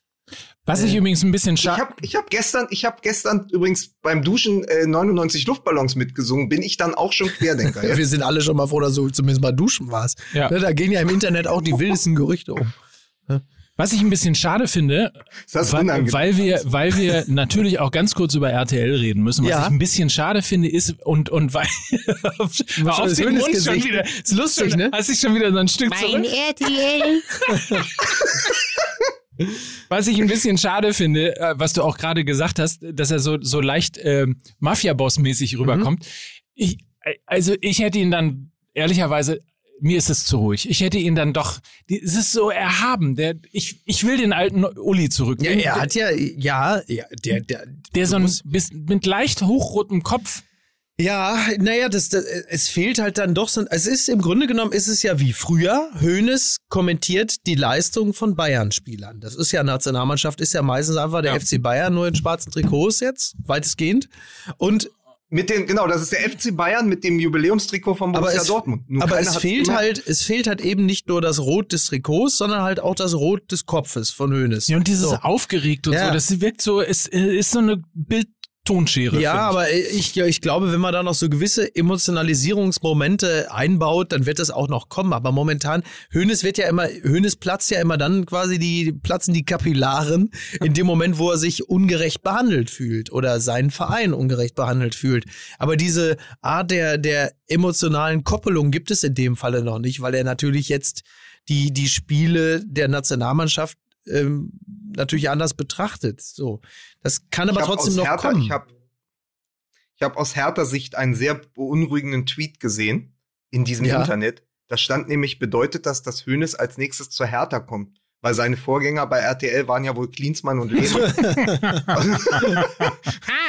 Was ich übrigens ein bisschen ich schade. habe ich hab gestern, ich habe gestern übrigens beim Duschen äh, 99 Luftballons mitgesungen. Bin ich dann auch schon Querdenker? Wir Jetzt? sind alle schon mal froh, dass du zumindest mal duschen warst. Ja. Ne, Da gehen ja im Internet auch die wildesten Gerüchte um. Was ich ein bisschen schade finde, das weil, unangenehm? weil wir, weil wir natürlich auch ganz kurz über RTL reden müssen. Was Ja. ich ein bisschen schade finde, ist und und weil auf, auf den Mund schon Gesicht. wieder. Ist lustig, ne? Hast dich schon wieder so ein Stück Mein zurück. RTL. Was ich ein bisschen schade finde, äh, was du auch gerade gesagt hast, dass er so so leicht ähm, Mafia-Boss-mäßig rüberkommt. Ich, äh, also ich hätte ihn dann ehrlicherweise mir ist es zu ruhig. Ich hätte ihn dann doch, die- es ist so erhaben. Der, ich, ich will den alten Uli zurück. Ja, er hat ja, ja, ja der, der, der so ein, musst- bis, mit leicht hochrotem Kopf. Ja, naja, das, das, es fehlt halt dann doch so. Es ist im Grunde genommen ist es ja wie früher. Hoeneß kommentiert die Leistung von Bayern-Spielern. Das ist ja Nationalmannschaft, ist ja meistens einfach der Ja. FC Bayern nur in schwarzen Trikots jetzt, weitestgehend. Und Mit den, genau, das ist der FC Bayern mit dem Jubiläumstrikot von aber Borussia es, Dortmund. Nur aber es fehlt gemacht. halt, es fehlt halt eben nicht nur das Rot des Trikots, sondern halt auch das Rot des Kopfes von Hoeneß. Ja, und dieses So. aufgeregt und Ja. so, das wirkt so, es ist so eine Bildtonschere. Ja, aber ich, ich glaube, wenn man da noch so gewisse Emotionalisierungsmomente einbaut, dann wird das auch noch kommen. Aber momentan, Hönes wird ja immer, Hönes platzt ja immer dann quasi die, platzen die Kapillaren in dem Moment, wo er sich ungerecht behandelt fühlt oder seinen Verein ungerecht behandelt fühlt. Aber diese Art der, der emotionalen Koppelung gibt es in dem Falle noch nicht, weil er natürlich jetzt die, die Spiele der Nationalmannschaft ähm, natürlich anders betrachtet. So. Das kann aber trotzdem noch Hertha, kommen. Ich habe ich hab aus härter Sicht einen sehr beunruhigenden Tweet gesehen in diesem Ja. Internet. Da stand nämlich, bedeutet das, dass Hoeneß als nächstes zur Hertha kommt. Weil seine Vorgänger bei RTL waren ja wohl Klinsmann und Lehmann.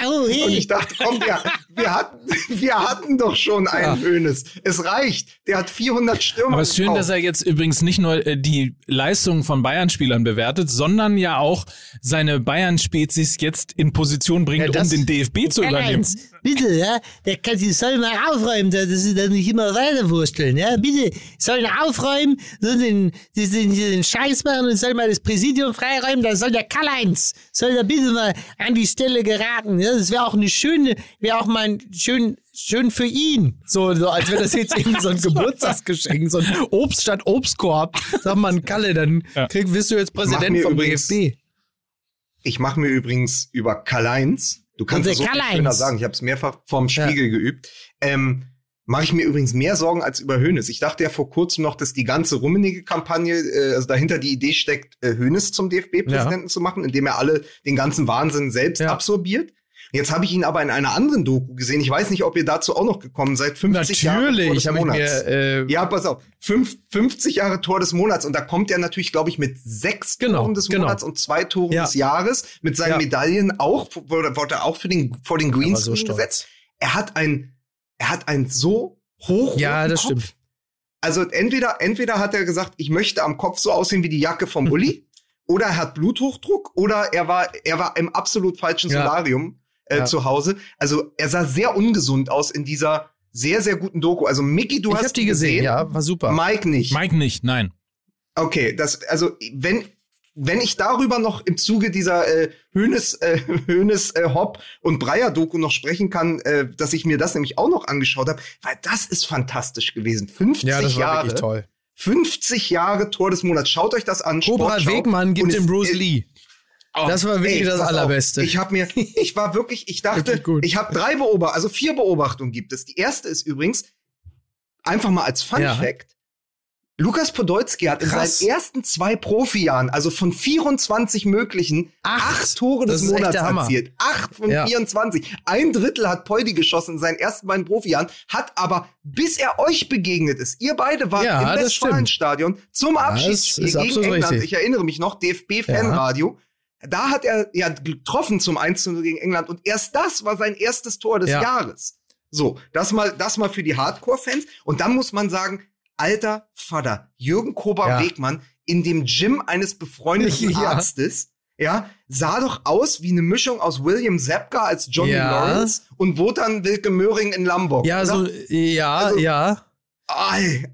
Oh, Und hey. ich dachte, komm, wir, wir, hatten, wir hatten doch schon einen Hoeneß. Es reicht. Der hat 400 Stürmer. Aber es ist schön, dass er jetzt übrigens nicht nur äh, die Leistungen von Bayern-Spielern bewertet, sondern ja auch seine Bayern-Spezies jetzt in Position bringt, Ja, um den DFB zu übernehmen. Karl-Heinz, bitte, ja, der kann, die soll mal aufräumen, da- dass sie dann nicht immer weiterwursteln, ja, bitte, sollen aufräumen, sollen den, den, den, den Scheiß machen und soll mal das Präsidium freiräumen, da soll der Karl-Heinz, soll da bitte mal an die Stelle geraten, ja, das wäre auch eine schöne, wäre auch mal ein schön, schön für ihn. So, so als wäre das jetzt irgendwie so ein Geburtstagsgeschenk, so ein Obst statt Obstkorb. Sag mal, Kalle, dann Ja. krieg, wirst du jetzt Präsident vom übrigens- DFB. Ich mache mir übrigens über Karl-Heinz, du kannst es so schöner sagen, ich habe es mehrfach vorm Spiegel geübt, ähm, mache ich mir übrigens mehr Sorgen als über Hoeneß. Ich dachte ja vor kurzem noch, dass die ganze Rummenigge-Kampagne, äh, also dahinter die Idee steckt, äh, Hoeneß zum DFB-Präsidenten zu machen, indem er alle den ganzen Wahnsinn selbst Ja. absorbiert. Jetzt habe ich ihn aber in einer anderen Doku gesehen. Ich weiß nicht, ob ihr dazu auch noch gekommen seid. 50 Jahre Tor Natürlich des Monats. mir äh, Ja, pass auf. Fünf, 50 Jahre Tor des Monats. Und da kommt er natürlich, glaube ich, mit sechs Genau, Toren des genau. Monats und zwei Toren Ja. des Jahres. Mit seinen Ja. Medaillen auch, wurde, er auch für den, vor den Greenscreen so gesetzt. Er hat ein, er hat ein so hoch Ja, das Kopf. stimmt. Also entweder, entweder hat er gesagt, ich möchte am Kopf so aussehen wie die Jacke vom Uli, oder er hat Bluthochdruck, oder er war, er war im absolut falschen Ja. Solarium äh, Ja. zu Hause. Also er sah sehr ungesund aus in dieser sehr, sehr guten Doku. Also Mickey, du ich hast habe die gesehen, ja, war super. Mike nicht. Mike nicht, nein. Okay, das, also wenn, wenn ich darüber noch im Zuge dieser äh, Hönes, äh, Hönes äh, Hopp und Breyer Doku noch sprechen kann, äh, dass ich mir das nämlich auch noch angeschaut habe, weil das ist fantastisch gewesen. 50 ja, das war Jahre, wirklich toll. 50 Jahre Tor des Monats. Schaut euch das an. Cobra. Wegmann gibt dem Bruce äh, Lee. Oh, Das war wirklich das pass auf. Allerbeste. Ich habe mir, ich war wirklich, ich dachte, ich habe drei Beobachtungen, also vier Beobachtungen gibt es. Die erste ist übrigens, einfach mal als Fun Ja. Fact, Lukas Podolski hat in Krass. seinen ersten zwei Profijahren, also von 24 möglichen, Acht. acht Tore des Monats erzielt. Acht von Ja. 24. Ein Drittel hat Poldi geschossen in seinen ersten beiden Profijahren, hat aber, bis er euch begegnet ist, ihr beide wart Ja, im Westfalenstadion zum Abschiedsspiel gegen England. richtig. Ich erinnere mich noch, DFB-Fanradio. Da hat er ja getroffen zum 1 zu 0 gegen England und erst das war sein erstes Tor des Ja. Jahres. So, das mal, das mal für die Hardcore-Fans. Und dann muss man sagen, alter Vater, Jürgen Kober Ja. Wegmann in dem Gym eines befreundeten Ja. Arztes, ja, sah doch aus wie eine Mischung aus William Zepka als Johnny. Lawrence und Wotan Wilke Möhring in Lamborg. Ja, oder? so, ja, Also- ja.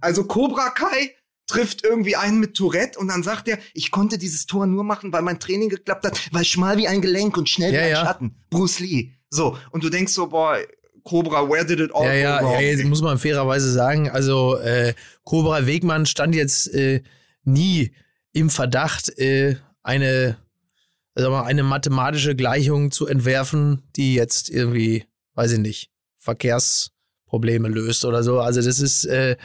Also Cobra Kai trifft irgendwie einen mit Tourette und dann sagt er, ich konnte dieses Tor nur machen, weil mein Training geklappt hat, weil schmal wie ein Gelenk und schnell Ja, wie ein ja. Schatten. Bruce Lee. So, und du denkst so, boah, Cobra, where did it all Ja, ja, go wrong? ja, jetzt muss man fairerweise sagen, also äh, Cobra Wegmann stand jetzt äh, nie im Verdacht, äh, eine, sag mal, eine mathematische Gleichung zu entwerfen, die jetzt irgendwie, weiß ich nicht, Verkehrsprobleme löst oder so. Also das ist, äh,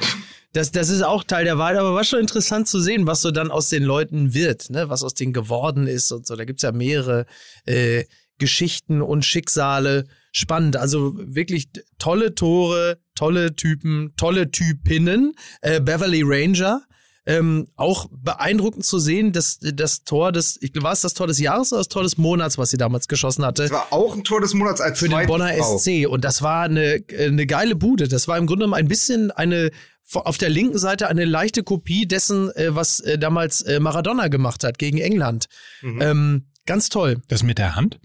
das, das ist auch Teil der Wahrheit, aber war schon interessant zu sehen, was so dann aus den Leuten wird, ne? was aus denen geworden ist und so. Da gibt's ja mehrere äh, Geschichten und Schicksale. Spannend, also wirklich tolle Tore, tolle Typen, tolle Typinnen. Äh, Beverly Ranger, ähm, auch beeindruckend zu sehen, dass das Tor des, ich war es das Tor des Jahres oder das Tor des Monats, was sie damals geschossen hatte? Das war auch ein Tor des Monats als für den Bonner Frau. SC. Und das war eine, eine geile Bude. Das war im Grunde genommen ein bisschen eine, auf der linken Seite eine leichte Kopie dessen, äh, was äh, damals äh, Maradona gemacht hat gegen England. Mhm. Ähm, ganz toll. Das mit der Hand?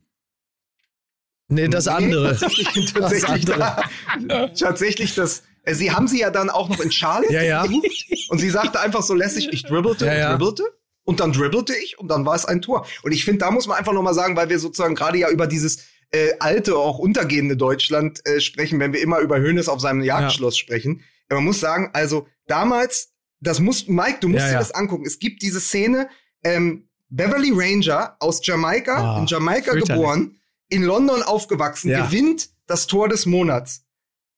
Nee, das Nee, andere. Tatsächlich, tatsächlich, Das da, tatsächlich das. äh, Sie haben sie ja dann auch noch in Charlotte Ja, ja. und sie sagte einfach so lässig, ich dribbelte Ja, und ja. dribbelte und dann dribbelte ich und dann war es ein Tor. Und ich finde, da muss man einfach noch mal sagen, weil wir sozusagen gerade ja über dieses äh, alte, auch untergehende Deutschland äh, sprechen, wenn wir immer über Hönes auf seinem Jagdschloss sprechen. Man muss sagen, also damals, das muss, Mike, du musst Ja, dir ja. das angucken. Es gibt diese Szene, ähm, Beverly Ranger aus Jamaika, Ah, in Jamaika geboren, in London aufgewachsen, Ja. gewinnt das Tor des Monats.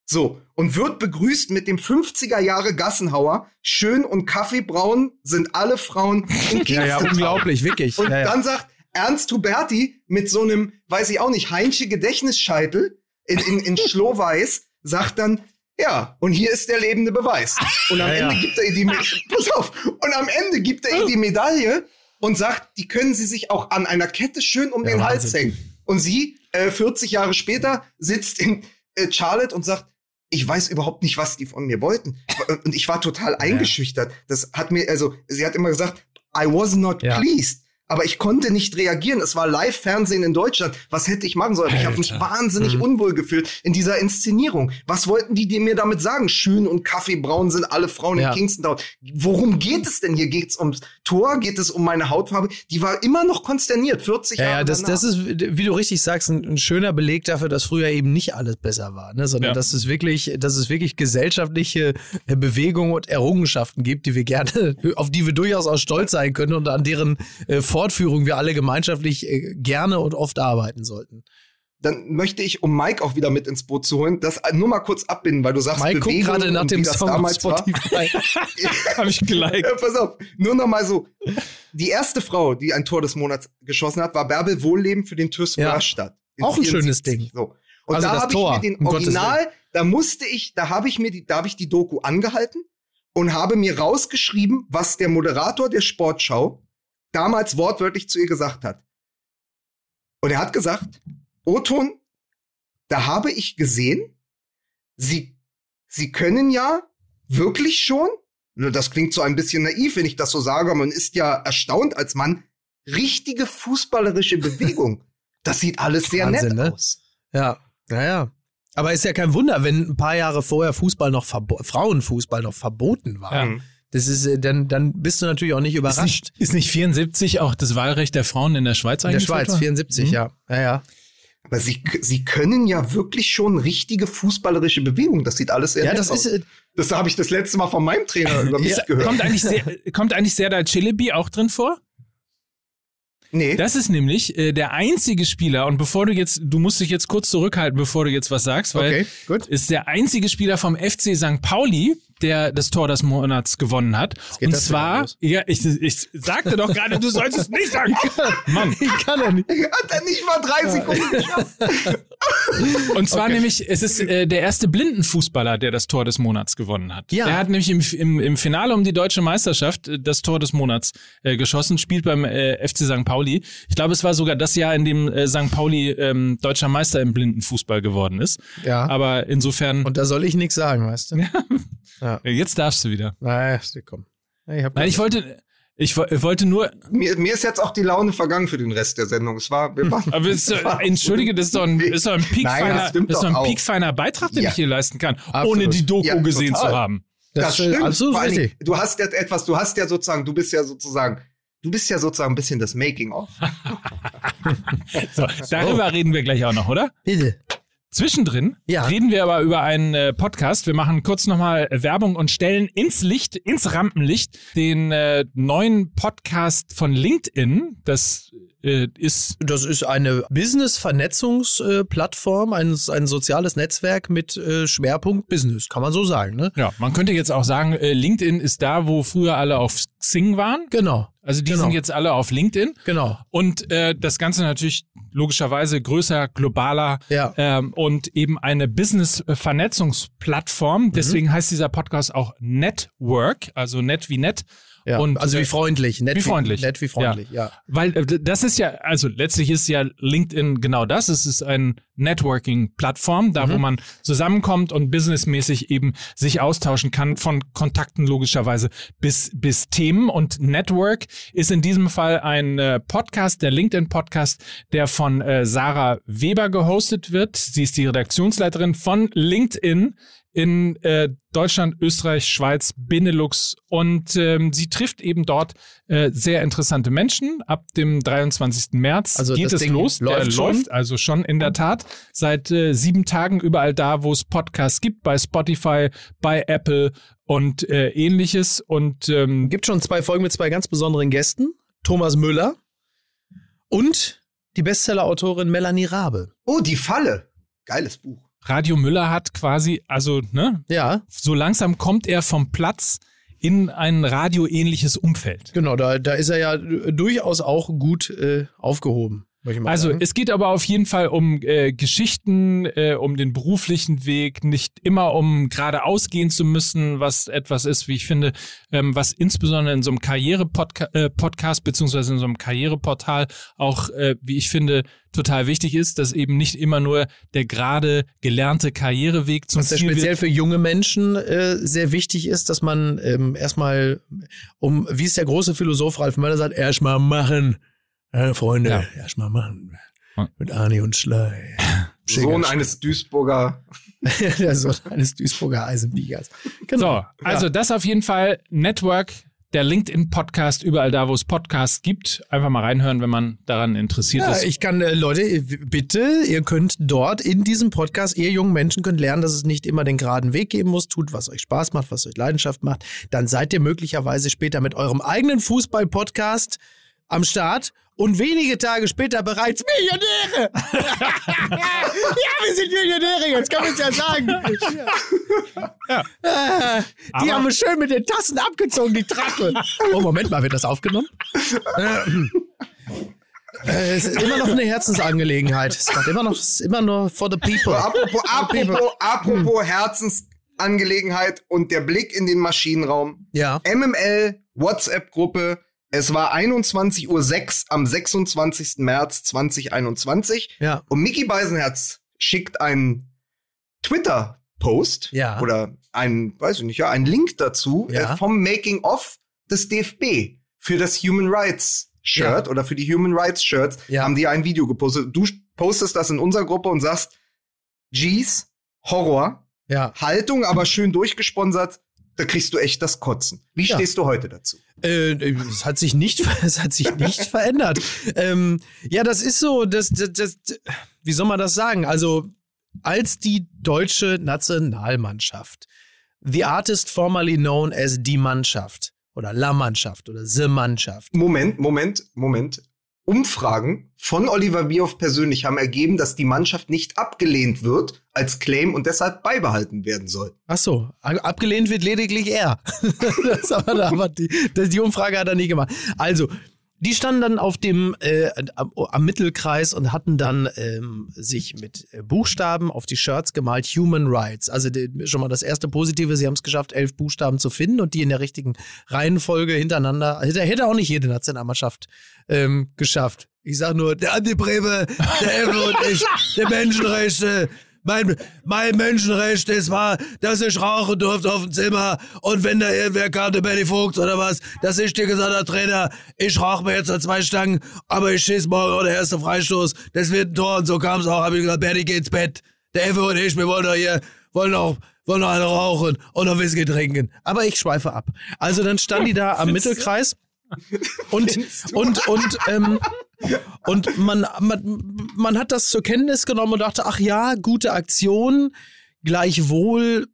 So, und wird begrüßt mit dem 50er Jahre Gassenhauer. Schön und kaffeebraun sind alle Frauen in Ja, ja, Kingston. unglaublich, wirklich. Und ja, ja. dann sagt Ernst Huberti mit so einem, weiß ich auch nicht, Heinsche Gedächtnisscheitel in, in, in Schlohweiß, sagt dann, ja, und hier ist der lebende Beweis. Und am Ja, ja. Ende gibt er ihr die, Me- pass auf, und am Ende gibt er ihr die Medaille und sagt, die können sie sich auch an einer Kette schön um Ja, den Hals hängen. Und sie, äh, 40 Jahre später, sitzt in äh, Charlotte und sagt, ich weiß überhaupt nicht, was die von mir wollten. Und ich war total eingeschüchtert. Das hat mir, also, sie hat immer gesagt, I was not Ja. pleased. Aber ich konnte nicht reagieren. Es war Live-Fernsehen in Deutschland. Was hätte ich machen sollen? Ich habe mich Alter. wahnsinnig Mhm. unwohl gefühlt in dieser Inszenierung. Was wollten die, die mir damit sagen? Schön und kaffeebraun sind alle Frauen Ja. in Kingston Town. Worum geht es denn hier? Geht es ums Tor? Geht es um meine Hautfarbe? Die war immer noch konsterniert. 40 Ja, Jahre ja, das, danach. das ist, wie du richtig sagst, ein, ein schöner Beleg dafür, dass früher eben nicht alles besser war, ne? sondern Ja. dass es wirklich, dass es wirklich gesellschaftliche äh, Bewegungen und Errungenschaften gibt, die wir gerne, auf die wir durchaus auch stolz sein können und an deren äh, Fortführung wir alle gemeinschaftlich äh, gerne und oft arbeiten sollten. dann möchte ich, um Mike auch wieder mit ins Boot zu holen, das nur mal kurz abbinden, weil du sagst, Mike guckt Bewegung gerade nach dem Song auf damals war. Spotify. Habe ich geliked. Pass auf, nur noch mal so. Die erste Frau, die ein Tor des Monats geschossen hat, war Bärbel Wohlleben für den TuS Ja. Rastatt. Auch ein 74. schönes Ding. So. Und Also da habe ich mir den um Original, da musste ich, da habe ich mir die, da habe ich die Doku angehalten und habe mir rausgeschrieben, was der Moderator der Sportschau damals wortwörtlich zu ihr gesagt hat. Und er hat gesagt, Oton, da habe ich gesehen, Sie, Sie können ja wirklich schon, nur das klingt so ein bisschen naiv, wenn ich das so sage, man ist ja erstaunt als Mann, richtige fußballerische Bewegung. Das sieht alles sehr Wahnsinn, nett ne? aus. Ja, naja. Aber ist ja kein Wunder, wenn ein paar Jahre vorher Fußball noch Frauenfußball noch verboten war. Ja. Das ist, äh, dann, dann bist du natürlich auch nicht Ist überrascht. nicht, ist nicht 74 auch das Wahlrecht der Frauen in der Schweiz In der Schweiz, worden? 74, Mhm. ja. Ja, ja. Aber sie, sie können ja wirklich schon richtige fußballerische Bewegung. Das sieht alles sehr Ja, das aus. ist, äh, das habe ich das letzte Mal von meinem Trainer über mich Ja, gehört. Kommt eigentlich, sehr, kommt eigentlich Serdar Celebi auch drin vor? nee. Das ist nämlich äh, der einzige Spieler, und bevor du jetzt, du musst dich jetzt kurz zurückhalten, bevor du jetzt was sagst, weil Okay, gut. ist der einzige Spieler vom FC St. Pauli, der das Tor des Monats gewonnen hat. geht Und zwar, ja, ich, ich sagte doch gerade, du sollst es nicht sagen. Mann. ich kann ja nicht. Hat er nicht mal drei Sekunden geschafft. Und zwar Okay. nämlich, es ist äh, der erste Blindenfußballer, der das Tor des Monats gewonnen hat. Ja. Der hat nämlich im, im, im Finale um die deutsche Meisterschaft äh, das Tor des Monats äh, geschossen, spielt beim äh, FC St. Pauli. Ich glaube, es war sogar das Jahr, in dem äh, St. Pauli ähm, deutscher Meister im Blindenfußball geworden ist. Ja. Aber insofern, Und da soll ich nichts sagen, weißt du? Ja. äh, jetzt darfst du wieder. Naja, komm. Ich, Nein, ich wollte, ich wo- wollte nur, Mir, mir ist jetzt auch die Laune vergangen für den Rest der Sendung. Es war, wir waren, aber es war- entschuldige, das ist doch ein, ist doch ein Nein, piekfeiner, das stimmt das ist doch ein piekfeiner Beitrag, den Ja. ich hier leisten kann, Absolut. ohne die Doku Ja, gesehen total. zu haben. Das, stimmt. Absolut Vor richtig. du hast ja etwas, du hast ja sozusagen, du bist ja sozusagen, du bist ja sozusagen ein bisschen das Making-of. So, darüber reden wir gleich auch noch, oder? Bitte. Zwischendrin Ja. reden wir aber über einen äh, Podcast. Wir machen kurz nochmal Werbung und stellen ins Licht, ins Rampenlicht, den äh, neuen Podcast von LinkedIn. Das äh, ist Das ist eine Business-Vernetzungsplattform, ein, ein soziales Netzwerk mit äh, Schwerpunkt Business, kann man so sagen, ne? ja, man könnte jetzt auch sagen, äh, LinkedIn ist da, wo früher alle auf Xing waren. Genau, Also die Genau. sind jetzt alle auf LinkedIn. genau. Und äh, das Ganze natürlich logischerweise größer, globaler Ja. ähm, und eben eine Business-Vernetzungsplattform. Deswegen heißt dieser Podcast auch Network, also net wie net. Ja. Und, also äh, wie freundlich, nett wie freundlich. Nett wie freundlich, ja. Weil äh, das ist ja, also letztlich ist ja LinkedIn genau das. Es ist ein Networking-Plattform, da wo Mhm. man zusammenkommt und businessmäßig eben sich austauschen kann, von Kontakten logischerweise bis, bis Themen. Und Network ist in diesem Fall ein äh, Podcast, der LinkedIn-Podcast, der von äh, Sarah Weber gehostet wird. Sie ist die Redaktionsleiterin von LinkedIn in äh, Deutschland, Österreich, Schweiz, Benelux und ähm, sie trifft eben dort äh, sehr interessante Menschen. Ab dem 23. März Also geht es Ding los. läuft Der schon? läuft also schon in der Tat seit äh, sieben Tagen überall da, wo es Podcasts gibt, bei Spotify, bei Apple und äh, ähnliches. Und ähm, Gibt schon zwei Folgen mit zwei ganz besonderen Gästen. Thomas Müller und die Bestseller-Autorin Melanie Rabe. Oh, die Falle. Geiles Buch. Radio Müller hat quasi, also, ne, Ja, so langsam kommt er vom Platz in ein radioähnliches Umfeld. genau, da, da ist er ja durchaus auch gut äh, aufgehoben. Also sagen. es geht aber auf jeden Fall um äh, Geschichten, äh, um den beruflichen Weg, nicht immer um geradeaus gehen zu müssen, was etwas ist, wie ich finde, ähm, was insbesondere in so einem Karriere-Podcast äh, Podcast, beziehungsweise in so einem Karriereportal auch, äh, wie ich finde, total wichtig ist, dass eben nicht immer nur der gerade gelernte Karriereweg zum Was Ziel speziell wird. für junge Menschen äh, sehr wichtig ist, dass man ähm, erstmal, um, wie es der große Philosoph Ralf Möller sagt, erstmal machen. Ja, Freunde, Ja. erstmal machen. Ja. Mit Arnie und Schley. Sohn eines Duisburger. der Sohn eines Duisburger Eisenbiegers. Genau. So, also das auf jeden Fall Network, der LinkedIn-Podcast, überall da, wo es Podcasts gibt. Einfach mal reinhören, wenn man daran interessiert Ja, ist. ich kann, äh, Leute, äh, bitte, ihr könnt dort in diesem Podcast, ihr jungen Menschen könnt lernen, dass es nicht immer den geraden Weg geben muss, tut, was euch Spaß macht, was euch Leidenschaft macht. Dann seid ihr möglicherweise später mit eurem eigenen Fußball-Podcast am Start und wenige Tage später bereits Millionäre. ja, wir sind Millionäre, jetzt kann man es ja sagen. Ja. Äh, die Aber- haben wir schön mit den Tassen abgezogen, die Trottel. Oh, Moment mal, wird das aufgenommen? Äh, es ist immer noch eine Herzensangelegenheit. Es macht immer noch, immer nur for the people. Apropos, apropos, apropos Herzensangelegenheit und der Blick in den Maschinenraum. Ja. MML, WhatsApp-Gruppe. Es war 21.06 Uhr am 26. März 2021. Ja. Und Mickey Beisenherz schickt einen Twitter-Post Ja. oder einen, weiß ich nicht, ja, einen Link dazu Ja. äh, vom Making-of des DFB für das Human Rights Shirt oder für die Human Rights Shirts Ja. haben die ein Video gepostet. Du postest das in unserer Gruppe und sagst, Jeez, Horror, Ja. Haltung, aber schön durchgesponsert. Da kriegst du echt das Kotzen. Wie Ja. stehst du heute dazu? Äh, es hat sich nicht, es hat sich nicht verändert. Ähm, ja, das ist so, das, das, das, wie soll man das sagen? Also, als die deutsche Nationalmannschaft, the artist formerly known as die Mannschaft oder La Mannschaft oder The Mannschaft, Moment, Moment, Moment. Umfragen von Oliver Bierhoff persönlich haben ergeben, dass die Mannschaft nicht abgelehnt wird als Claim und deshalb beibehalten werden soll. Ach so, abgelehnt wird lediglich er. das aber, aber die, das, die Umfrage hat er nie gemacht. Also, die standen dann auf dem äh, am, am Mittelkreis und hatten dann ähm, sich mit äh, Buchstaben auf die Shirts gemalt Human Rights. Also die, schon mal das erste Positive, sie haben es geschafft, elf Buchstaben zu finden und die in der richtigen Reihenfolge hintereinander. Hätte, hätte auch nicht jede Nationalmannschaft ähm, geschafft. Ich sag nur, der Andi Brebe, der Elfe und ich, der Menschenrechte. Mein, mein Menschenrecht, das war, dass ich rauchen durfte auf dem Zimmer und wenn da irgendwer kannte, Benny Vogt oder was, dass ich dir gesagt habe, Trainer, ich rauche mir jetzt noch zwei Stangen, aber ich schieß morgen auch der erste Freistoß, das wird ein Tor und so kam es auch, habe ich gesagt, Benny, geh ins Bett. Der Effe und ich, wir wollen doch hier, wollen noch, wollen noch eine rauchen und noch Whisky trinken. Aber ich schweife ab. Also dann stand die da am Mittelkreis und, und, und, ähm, und man, man, man hat das zur Kenntnis genommen und dachte, ach ja, gute Aktion. Gleichwohl,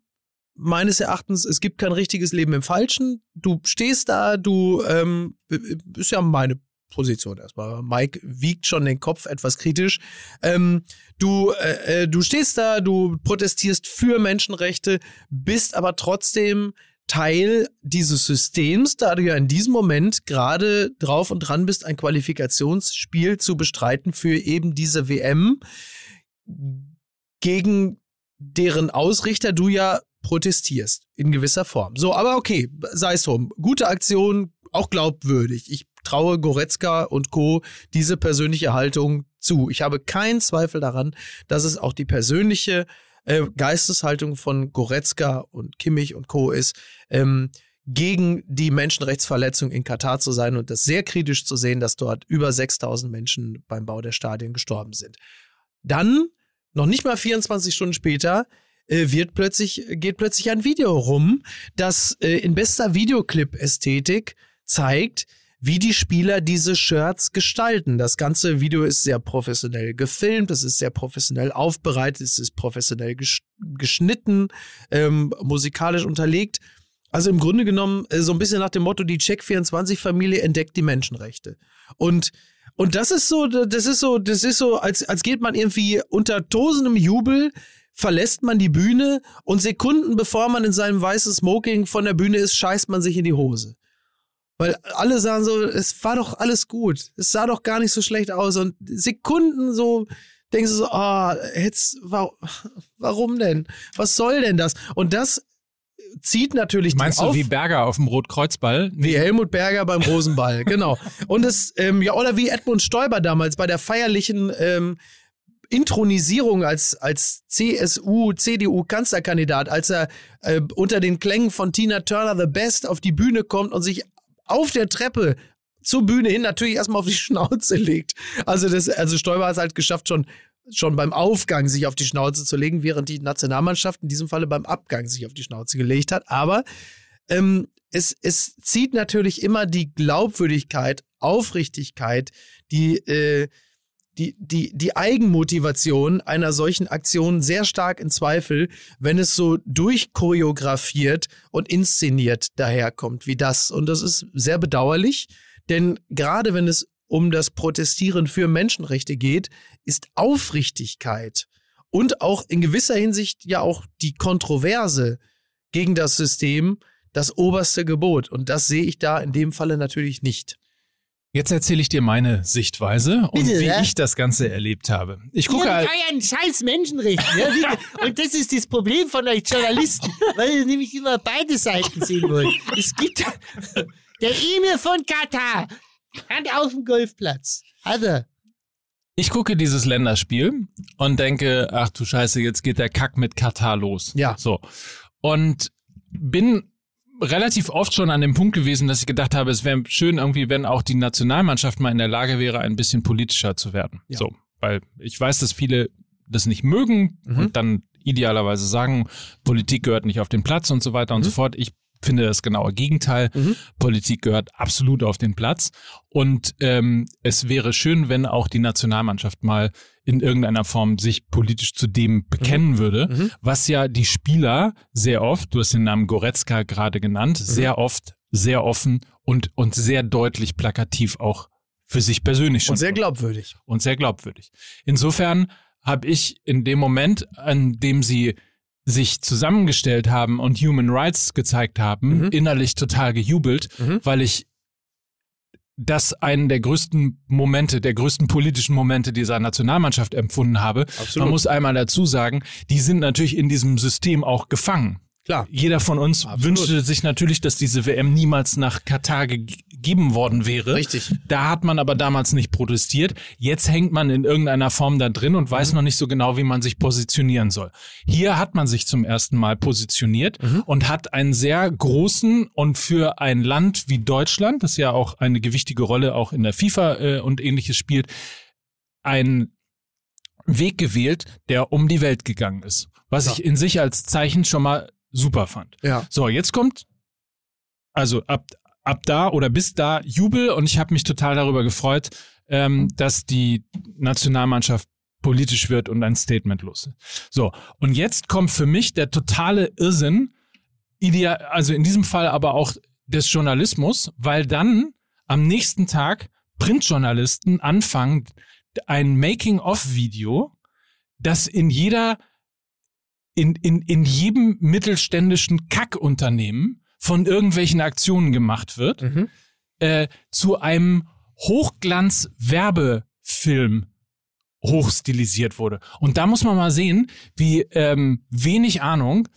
meines Erachtens, es gibt kein richtiges Leben im Falschen. Du stehst da, du, ähm, ist ja meine Position erstmal. Mike wiegt schon den Kopf etwas kritisch. Ähm, du, äh, äh, du stehst da, du protestierst für Menschenrechte, bist aber trotzdem Teil dieses Systems, da du ja in diesem Moment gerade drauf und dran bist, ein Qualifikationsspiel zu bestreiten für eben diese WM, gegen deren Ausrichter du ja protestierst, in gewisser Form. So, aber okay, sei es drum. Gute Aktion, auch glaubwürdig. Ich traue Goretzka und Co. diese persönliche Haltung zu. Ich habe keinen Zweifel daran, dass es auch die persönliche äh, Geisteshaltung von Goretzka und Kimmich und Co. ist, ähm, gegen die Menschenrechtsverletzung in Katar zu sein und das sehr kritisch zu sehen, dass dort über 6000 Menschen beim Bau der Stadien gestorben sind. Dann, noch nicht mal 24 Stunden später, äh, wird plötzlich, geht plötzlich ein Video rum, das äh, in bester Videoclip-Ästhetik zeigt, wie die Spieler diese Shirts gestalten. Das ganze Video ist sehr professionell gefilmt, es ist sehr professionell aufbereitet, es ist professionell gesch geschnitten, ähm, musikalisch unterlegt. Also im Grunde genommen äh, so ein bisschen nach dem Motto, die Check24-Familie entdeckt die Menschenrechte. Und und das ist so, das ist so, das ist so, als, als geht man irgendwie unter tosendem Jubel verlässt man die Bühne und Sekunden bevor man in seinem weißen Smoking von der Bühne ist, scheißt man sich in die Hose. Weil alle sagen so, es war doch alles gut. Es sah doch gar nicht so schlecht aus. Und Sekunden so denkst du so, ah, jetzt, wa- warum denn? Was soll denn das? Und das zieht natürlich Meinst du auf wie Berger auf dem Rotkreuzball? wie Helmut Berger beim Rosenball, genau. Und es, ähm, ja, oder wie Edmund Stoiber damals bei der feierlichen ähm, Intronisierung als, als CSU, CDU-Kanzlerkandidat, als er äh, unter den Klängen von Tina Turner The Best auf die Bühne kommt und sich auf der Treppe zur Bühne hin natürlich erstmal auf die Schnauze legt. Also, das, also Stoiber hat es halt geschafft, schon, schon beim Aufgang sich auf die Schnauze zu legen, während die Nationalmannschaft in diesem Falle beim Abgang sich auf die Schnauze gelegt hat. Aber ähm, es, es zieht natürlich immer die Glaubwürdigkeit, Aufrichtigkeit, die, äh, die, die, die Eigenmotivation einer solchen Aktion sehr stark in Zweifel, wenn es so durchchoreografiert und inszeniert daherkommt wie das. Und das ist sehr bedauerlich, denn gerade wenn es um das Protestieren für Menschenrechte geht, ist Aufrichtigkeit und auch in gewisser Hinsicht ja auch die Kontroverse gegen das System das oberste Gebot. Und das sehe ich da in dem Falle natürlich nicht. Jetzt erzähle ich dir meine Sichtweise und Bitte, wie ja? ich das Ganze erlebt habe. Ich gucke halt, euren scheiß Menschenrechten. Ja, und das ist das Problem von euch Journalisten, weil ihr nämlich immer beide Seiten sehen wollt. Es gibt der Emir von Katar hat auf dem Golfplatz. Hat er. ich gucke dieses Länderspiel und denke, ach du Scheiße, jetzt geht der Kack mit Katar los. Ja. So. Und bin relativ oft schon an dem Punkt gewesen, dass ich gedacht habe, es wäre schön irgendwie, wenn auch die Nationalmannschaft mal in der Lage wäre, ein bisschen politischer zu werden. Ja. So. Weil ich weiß, dass viele das nicht mögen Mhm. und dann idealerweise sagen, Politik gehört nicht auf den Platz und so weiter und so fort. Ich finde das genaue Gegenteil. Mhm. Politik gehört absolut auf den Platz. Und ähm, es wäre schön, wenn auch die Nationalmannschaft mal in irgendeiner Form sich politisch zu dem bekennen würde, Mhm. was ja die Spieler sehr oft, du hast den Namen Goretzka gerade genannt, Mhm. sehr oft, sehr offen und, und sehr deutlich plakativ auch für sich persönlich schon Und sehr glaubwürdig. und sehr glaubwürdig. Insofern habe ich in dem Moment, an dem sie sich zusammengestellt haben und Human Rights gezeigt haben, Mhm. innerlich total gejubelt, Mhm. weil ich das einen der größten Momente, der größten politischen Momente dieser Nationalmannschaft empfunden habe. Absolut. Man muss einmal dazu sagen, die sind natürlich in diesem System auch gefangen. Klar. Jeder von uns Absolut. wünschte sich natürlich, dass diese WM niemals nach Katar ge gegeben worden wäre. Richtig. Da hat man aber damals nicht protestiert. Jetzt hängt man in irgendeiner Form da drin und weiß noch nicht so genau, wie man sich positionieren soll. Hier hat man sich zum ersten Mal positioniert und hat einen sehr großen und für ein Land wie Deutschland, das ja auch eine gewichtige Rolle auch in der FIFA äh, und ähnliches spielt, einen Weg gewählt, der um die Welt gegangen ist. Was Ja. ich in sich als Zeichen schon mal super fand. Ja. So, jetzt kommt also ab, ab da oder bis da Jubel und ich habe mich total darüber gefreut, ähm, dass die Nationalmannschaft politisch wird und ein Statement los ist. So, und jetzt kommt für mich der totale Irrsinn, ideal, also in diesem Fall aber auch des Journalismus, weil dann am nächsten Tag Printjournalisten anfangen, ein Making-of-Video, das in jeder in, in, in jedem mittelständischen Kackunternehmen von irgendwelchen Aktionen gemacht wird, Mhm. äh, zu einem Hochglanz-Werbefilm hochstilisiert wurde. Und da muss man mal sehen, wie ähm, wenig Ahnung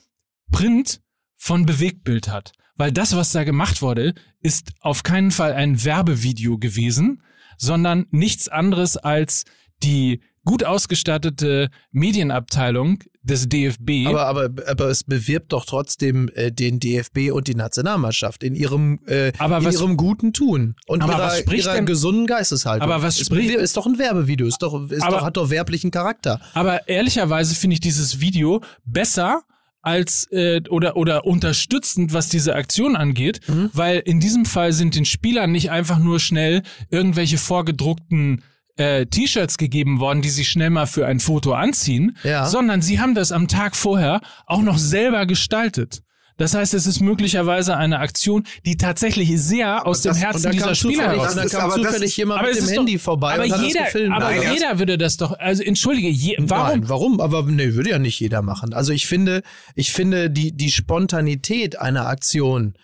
Print von Bewegtbild hat. Weil das, was da gemacht wurde, ist auf keinen Fall ein Werbevideo gewesen, sondern nichts anderes als die gut ausgestattete Medienabteilung des DFB. Aber, aber, aber es bewirbt doch trotzdem äh, den DFB und die Nationalmannschaft in ihrem, äh, Aber in was- ihrem guten Tun und Aber ihrer, was spricht ihrer denn- gesunden Geisteshaltung. Aber was spricht- bewirbt- ist doch ein Werbevideo, ist doch, ist Aber- doch, hat doch werblichen Charakter. Aber ehrlicherweise finde ich dieses Video besser als äh, oder oder unterstützend, was diese Aktion angeht, Mhm. weil in diesem Fall sind den Spielern nicht einfach nur schnell irgendwelche vorgedruckten äh, T-Shirts gegeben worden, die sie schnell mal für ein Foto anziehen, Ja. sondern sie haben das am Tag vorher auch noch selber gestaltet. Das heißt, es ist möglicherweise eine Aktion, die tatsächlich sehr aus dem das- Herzen Und dann dieser Spieler heraus. Das und dann ist kam zufällig jemand mit es dem ist Handy doch, vorbei aber und hat jeder, das gefilmt. aber Nein, jeder würde das doch, also entschuldige, je, warum? Nein, warum? Aber nee, würde ja nicht jeder machen. Also ich finde, ich finde die, die Spontanität einer Aktion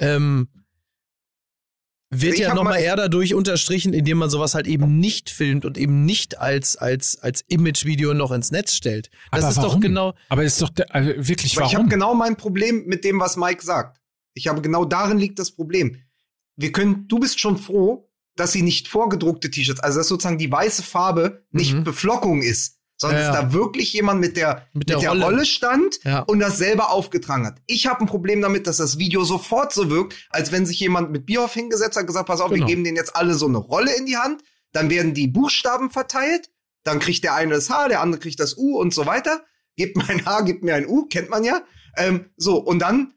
ähm, wird Ich ja nochmal mal- eher dadurch unterstrichen, indem man sowas halt eben nicht filmt und eben nicht als, als, als Imagevideo noch ins Netz stellt. Das aber ist warum? doch genau. Aber ist doch der, also wirklich, Aber ich habe warum? genau mein Problem mit dem, was Mike sagt. Ich habe genau darin liegt das Problem. Wir können, du bist schon froh, dass sie nicht vorgedruckte T-Shirts, also dass sozusagen die weiße Farbe nicht Mhm. Beflockung ist, sondern Ja, dass ja. da wirklich jemand mit der, Mit mit der der, Rolle. Rolle. stand Ja. und das selber aufgetragen hat. Ich habe ein Problem damit, dass das Video sofort so wirkt, als wenn sich jemand mit Bierhoff hingesetzt hat, gesagt, pass auf, Genau. wir geben denen jetzt alle so eine Rolle in die Hand, dann werden die Buchstaben verteilt, dann kriegt der eine das H, der andere kriegt das U und so weiter. Gebt mir ein H, gebt mir ein U, kennt man ja. Ähm, so, und dann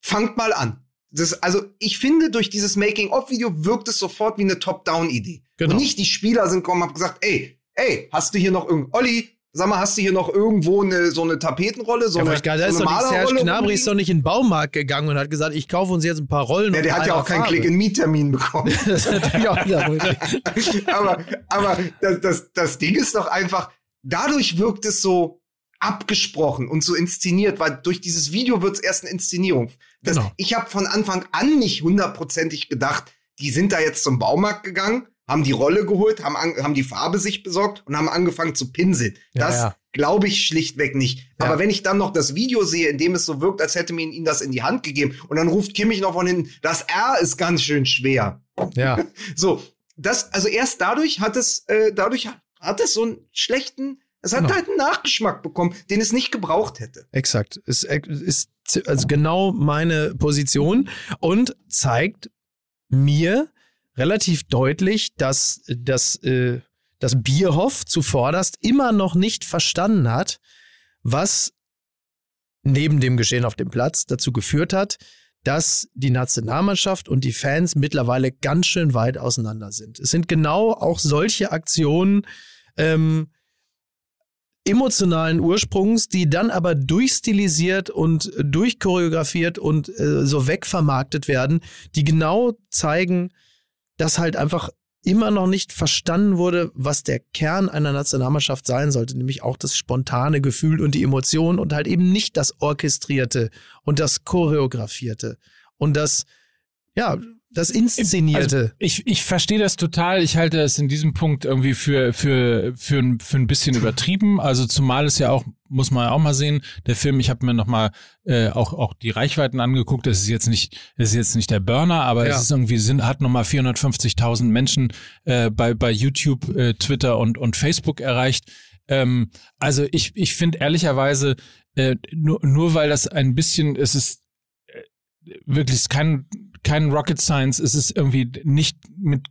fangt mal an. Das, also, ich finde, durch dieses Making-of-Video wirkt es sofort wie eine Top-Down-Idee. Genau. Und nicht die Spieler sind gekommen und haben gesagt, ey, ey, hast du hier noch irgend, Olli, sag mal, hast du hier noch irgendwo eine, so eine Tapetenrolle, so Ja, eine, ich, da so ist eine doch nicht, Serge Gnabry ist doch nicht in den Baumarkt gegangen und hat gesagt, ich kaufe uns jetzt ein paar Rollen. Ja, der hat ja auch keinen Farbe. Klick-in-Meet-Termin bekommen. Das ist natürlich auch wieder richtig. aber aber das, das, das Ding ist doch einfach, dadurch wirkt es so abgesprochen und so inszeniert, weil durch dieses Video wird es erst eine Inszenierung. Das, Genau. Ich habe von Anfang an nicht hundertprozentig gedacht, die sind da jetzt zum Baumarkt gegangen, haben die Rolle geholt, haben, an, haben die Farbe sich besorgt und haben angefangen zu pinseln. Ja, Das ja. glaube ich schlichtweg nicht. Ja. Aber wenn ich dann noch das Video sehe, in dem es so wirkt, als hätte mir ihnen das in die Hand gegeben und dann ruft Kimmich noch von hinten, das R ist ganz schön schwer. Ja. So, das, also erst dadurch hat es, äh, dadurch hat es so einen schlechten, es hat Genau. halt einen Nachgeschmack bekommen, den es nicht gebraucht hätte. Exakt. Es ist also genau meine Position und zeigt mir relativ deutlich, dass das, äh, Bierhoff zuvorderst immer noch nicht verstanden hat, was neben dem Geschehen auf dem Platz dazu geführt hat, dass die Nationalmannschaft und die Fans mittlerweile ganz schön weit auseinander sind. Es sind genau auch solche Aktionen, ähm, emotionalen Ursprungs, die dann aber durchstilisiert und durchchoreografiert und äh, so wegvermarktet werden, die genau zeigen, dass halt einfach immer noch nicht verstanden wurde, was der Kern einer Nationalmannschaft sein sollte, nämlich auch das spontane Gefühl und die Emotion und halt eben nicht das Orchestrierte und das Choreografierte und das, ja, das Inszenierte. Also ich, ich verstehe das total. Ich halte es in diesem Punkt irgendwie für, für, für, ein- für ein bisschen übertrieben. Also zumal es ja auch, muss man auch mal sehen, der Film, ich habe mir nochmal äh, auch, auch die Reichweiten angeguckt. Das ist jetzt nicht, das ist jetzt nicht der Burner, aber Ja. es ist irgendwie, sind, hat nochmal 450.000 Menschen äh, bei, bei YouTube, äh, Twitter und, und Facebook erreicht. Ähm, also ich, ich finde ehrlicherweise, äh, nur, nur weil das ein bisschen, es ist äh, wirklich kein, kein Rocket Science, es ist irgendwie nicht mit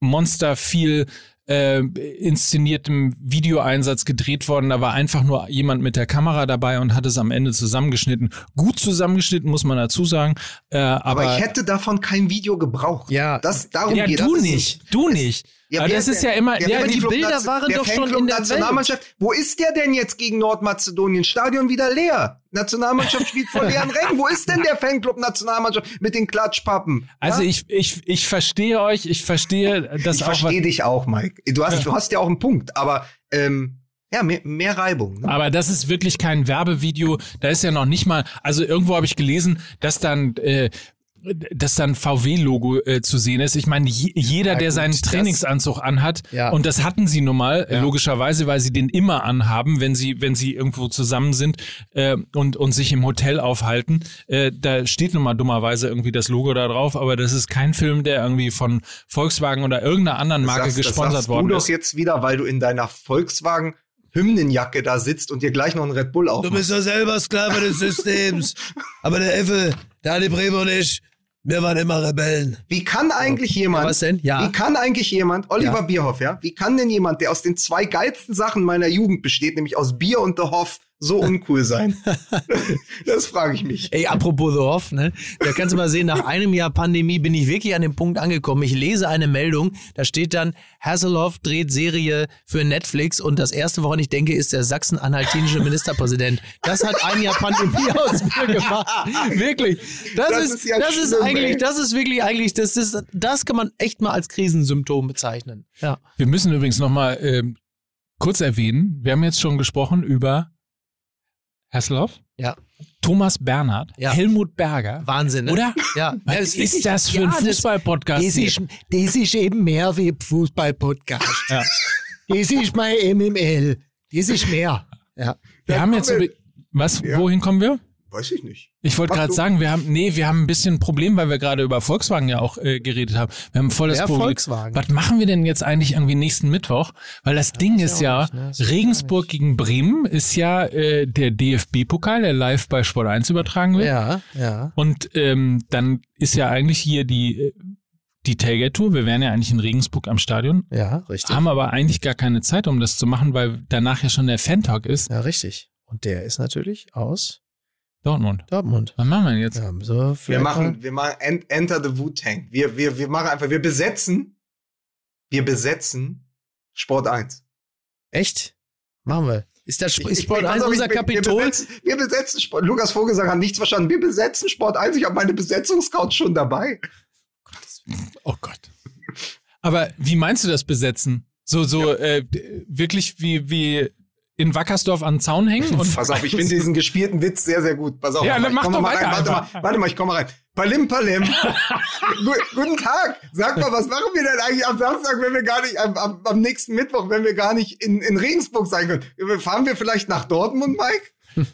Monster viel äh, inszeniertem Videoeinsatz gedreht worden. Da war einfach nur jemand mit der Kamera dabei und hat es am Ende zusammengeschnitten. Gut zusammengeschnitten, muss man dazu sagen. Äh, aber, Aber, ich hätte davon kein Video gebraucht. Ja. das, darum ja, geht du das nicht, du nicht. Ja, aber das ist ja immer, ja, die Fanclub Bilder waren doch schon Fanclub in der Nationalmannschaft. Wo ist der denn jetzt gegen Nordmazedonien? Stadion wieder leer. Nationalmannschaft spielt vor leeren Rängen. Wo ist denn der Fanclub Nationalmannschaft mit den Klatschpappen? Also ja? ich, ich, ich verstehe euch, ich verstehe das ich auch. verstehe dich auch, Mike. Du hast, Ja. du hast ja auch einen Punkt, aber ähm, ja, mehr, mehr Reibung. Ne? Aber das ist wirklich kein Werbevideo. Da ist ja noch nicht mal, also irgendwo habe ich gelesen, dass dann, äh, dass dann VW-Logo äh, zu sehen ist. Ich meine, je, jeder, Ja, der gut, seinen das- Trainingsanzug anhat, Ja. und das hatten sie nun mal, Ja. logischerweise, weil sie den immer anhaben, wenn sie, wenn sie irgendwo zusammen sind äh, und, und sich im Hotel aufhalten. Äh, da steht nun mal dummerweise irgendwie das Logo da drauf, aber das ist kein Film, der irgendwie von Volkswagen oder irgendeiner anderen Marke das, das gesponsert sagst worden du doch ist. jetzt wieder, weil du in deiner Volkswagen Hymnenjacke da sitzt und dir gleich noch einen Red Bull Du aufmachst. bist ja selber Sklave des Systems. Aber der Effe, der Ali Bremo und ich, wir waren immer Rebellen. Wie kann eigentlich jemand, was denn? Ja. wie kann eigentlich jemand, Oliver Ja. Bierhoff, ja, wie kann denn jemand, der aus den zwei geilsten Sachen meiner Jugend besteht, nämlich aus Bier und The Hoff, so uncool sein? das frage ich mich. Ey, apropos The Off, ne? Da kannst du mal sehen, nach einem Jahr Pandemie bin ich wirklich an dem Punkt angekommen. Ich lese eine Meldung, da steht dann, Hasselhoff dreht Serie für Netflix und das erste, woran ich denke, ist der sachsen-anhaltinische Ministerpräsident. Das hat ein Jahr Pandemie aus mir gemacht. Wirklich. Das, Das ist, ist ja das ist schlimm, eigentlich, ey. das ist wirklich eigentlich, das ist, das kann man echt mal als Krisensymptom bezeichnen. Ja. Wir müssen übrigens nochmal ähm, kurz erwähnen, wir haben jetzt schon gesprochen über Hasselhoff, Ja. Thomas Bernhard, Ja. Helmut Berger. Wahnsinn, ne? Oder? Ja. Was Ja, es ist das für ein ja, das- Fußball-Podcast? Das ist, das ist eben mehr wie ein Fußball-Podcast. Ja. Das ist mein MML. Das ist mehr. Ja. Wir Ja, haben jetzt, wir- was, Ja. wohin kommen wir? Weiß ich nicht. Ich wollte gerade sagen, wir haben, nee, wir haben ein bisschen ein Problem, weil wir gerade über Volkswagen ja auch äh, geredet haben. Wir haben voll das Problem. Volkswagen? Was machen wir denn jetzt eigentlich irgendwie nächsten Mittwoch? Weil das Ding ist ja, nicht, ne? Ich Regensburg gegen Bremen ist ja äh, der DFB-Pokal, der live bei Sport 1 übertragen wird. Ja, ja. Und ähm, dann ist ja eigentlich hier die, äh, die Tailgate-Tour. Wir wären ja eigentlich in Regensburg am Stadion, Ja, richtig. haben aber eigentlich gar keine Zeit, um das zu machen, weil danach ja schon der Fan-Talk ist. Ja, richtig. Und der ist natürlich aus Dortmund. Dortmund. Was machen wir denn jetzt? Ja, so Wir machen, wir machen en- Enter the Wu-Tang. Wir, wir, wir machen einfach, wir besetzen, wir besetzen Sport 1. Echt? Machen wir. Ist das Ich- ist ich- Sport pass 1 auf, ich- unser wir- Kapitol? Wir besetzen, wir besetzen Sport. Lukas Vogelsang hat nichts verstanden. Wir besetzen Sport 1. Ich habe meine Besetzungscouch schon dabei. Oh Gott. Aber wie meinst du das besetzen? So, so äh, d- wirklich wie, wie in Wackersdorf an den Zaun hängen? Und Pass auf, ich finde diesen gespielten Witz sehr, sehr gut. Pass auf, Ja, dann mach doch mal weiter rein. Warte mal, warte mal, ich komme mal rein. Palim, Palim. Gu guten Tag. Sag mal, was machen wir denn eigentlich am Samstag, wenn wir gar nicht, am, am, nächsten Mittwoch, wenn wir gar nicht in, in Regensburg sein können? Fahren wir vielleicht nach Dortmund, Mike?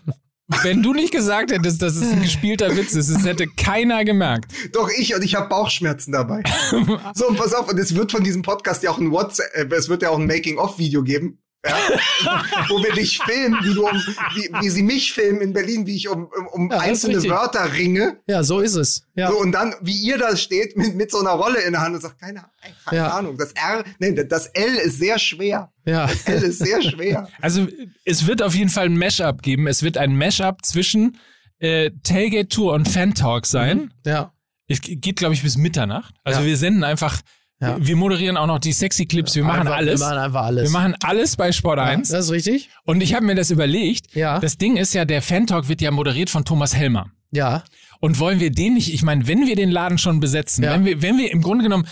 wenn du nicht gesagt hättest, dass es ein gespielter Witz ist, das hätte keiner gemerkt. Doch ich und ich habe Bauchschmerzen dabei. so, und pass auf, und es wird von diesem Podcast ja auch ein WhatsApp, äh, es wird ja auch ein Making-of-Video geben. Ja, wo wir dich filmen, wie, du um, wie, wie sie mich filmen in Berlin, wie ich um, um, um Ja, einzelne. Wörter ringe. Ja, so ist es. Ja. So, und dann, wie ihr da steht, mit, mit so einer Rolle in der Hand und sagt, keine, keine Ja. Ahnung, das R, nee, das L ist sehr schwer. ja. Das L ist sehr schwer. Also es wird auf jeden Fall ein Mashup geben. Es wird ein Mashup zwischen äh, Tailgate Tour und Fan Talk sein. ja. Es geht, glaube ich, bis Mitternacht. Also Ja. wir senden einfach, Ja. wir moderieren auch noch die sexy Clips. Wir machen Einfach- alles. Wir machen einfach alles. Wir machen alles bei Sport ja, 1. das ist richtig. Und ich habe mir das überlegt. Ja. Das Ding ist ja, der Fan Talk wird ja moderiert von Thomas Helmer. Ja. Und wollen wir den nicht, ich meine, wenn wir den Laden schon besetzen, Ja. wenn wir, wenn wir im Grunde genommen,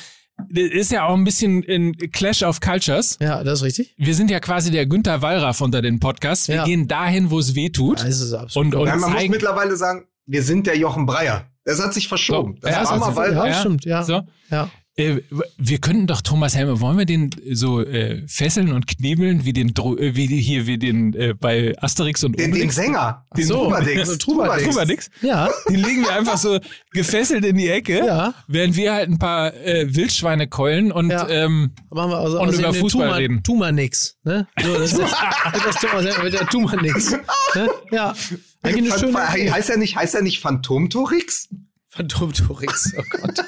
das ist ja auch ein bisschen ein Clash of Cultures. Ja, das ist richtig. Wir sind ja quasi der Günther Wallraff unter den Podcasts. Wir Ja. gehen dahin, wo es weh tut. Das ist absolut. Und, und Ja, man muss mittlerweile sagen, wir sind der Jochen Breyer. Das hat sich verschoben. So, Das ja, war das hat mal ja, ja. stimmt, ja. so. Ja. Äh, wir könnten doch Thomas Helmer, wollen wir den so äh, fesseln und knebeln, wie den Dro äh, wie hier, wie den äh, bei Asterix und den, den Obelix? Sänger, den so, Trubadix. Trubadix. Trubadix. Ja. Den legen wir einfach so gefesselt in die Ecke, Ja. während wir halt ein paar äh, Wildschweine keulen und Ja. ähm, Machen wir also Und aus über Fußball tu mal, reden. Tu mal nix. Ne? So, das ist das Thomas Helmer mit der Tu mal nix. Ne? Ja. Eigentlich eine schöne heißt er nicht, heißt er nicht Phantomtorix? Phantomtorix, oh Gott.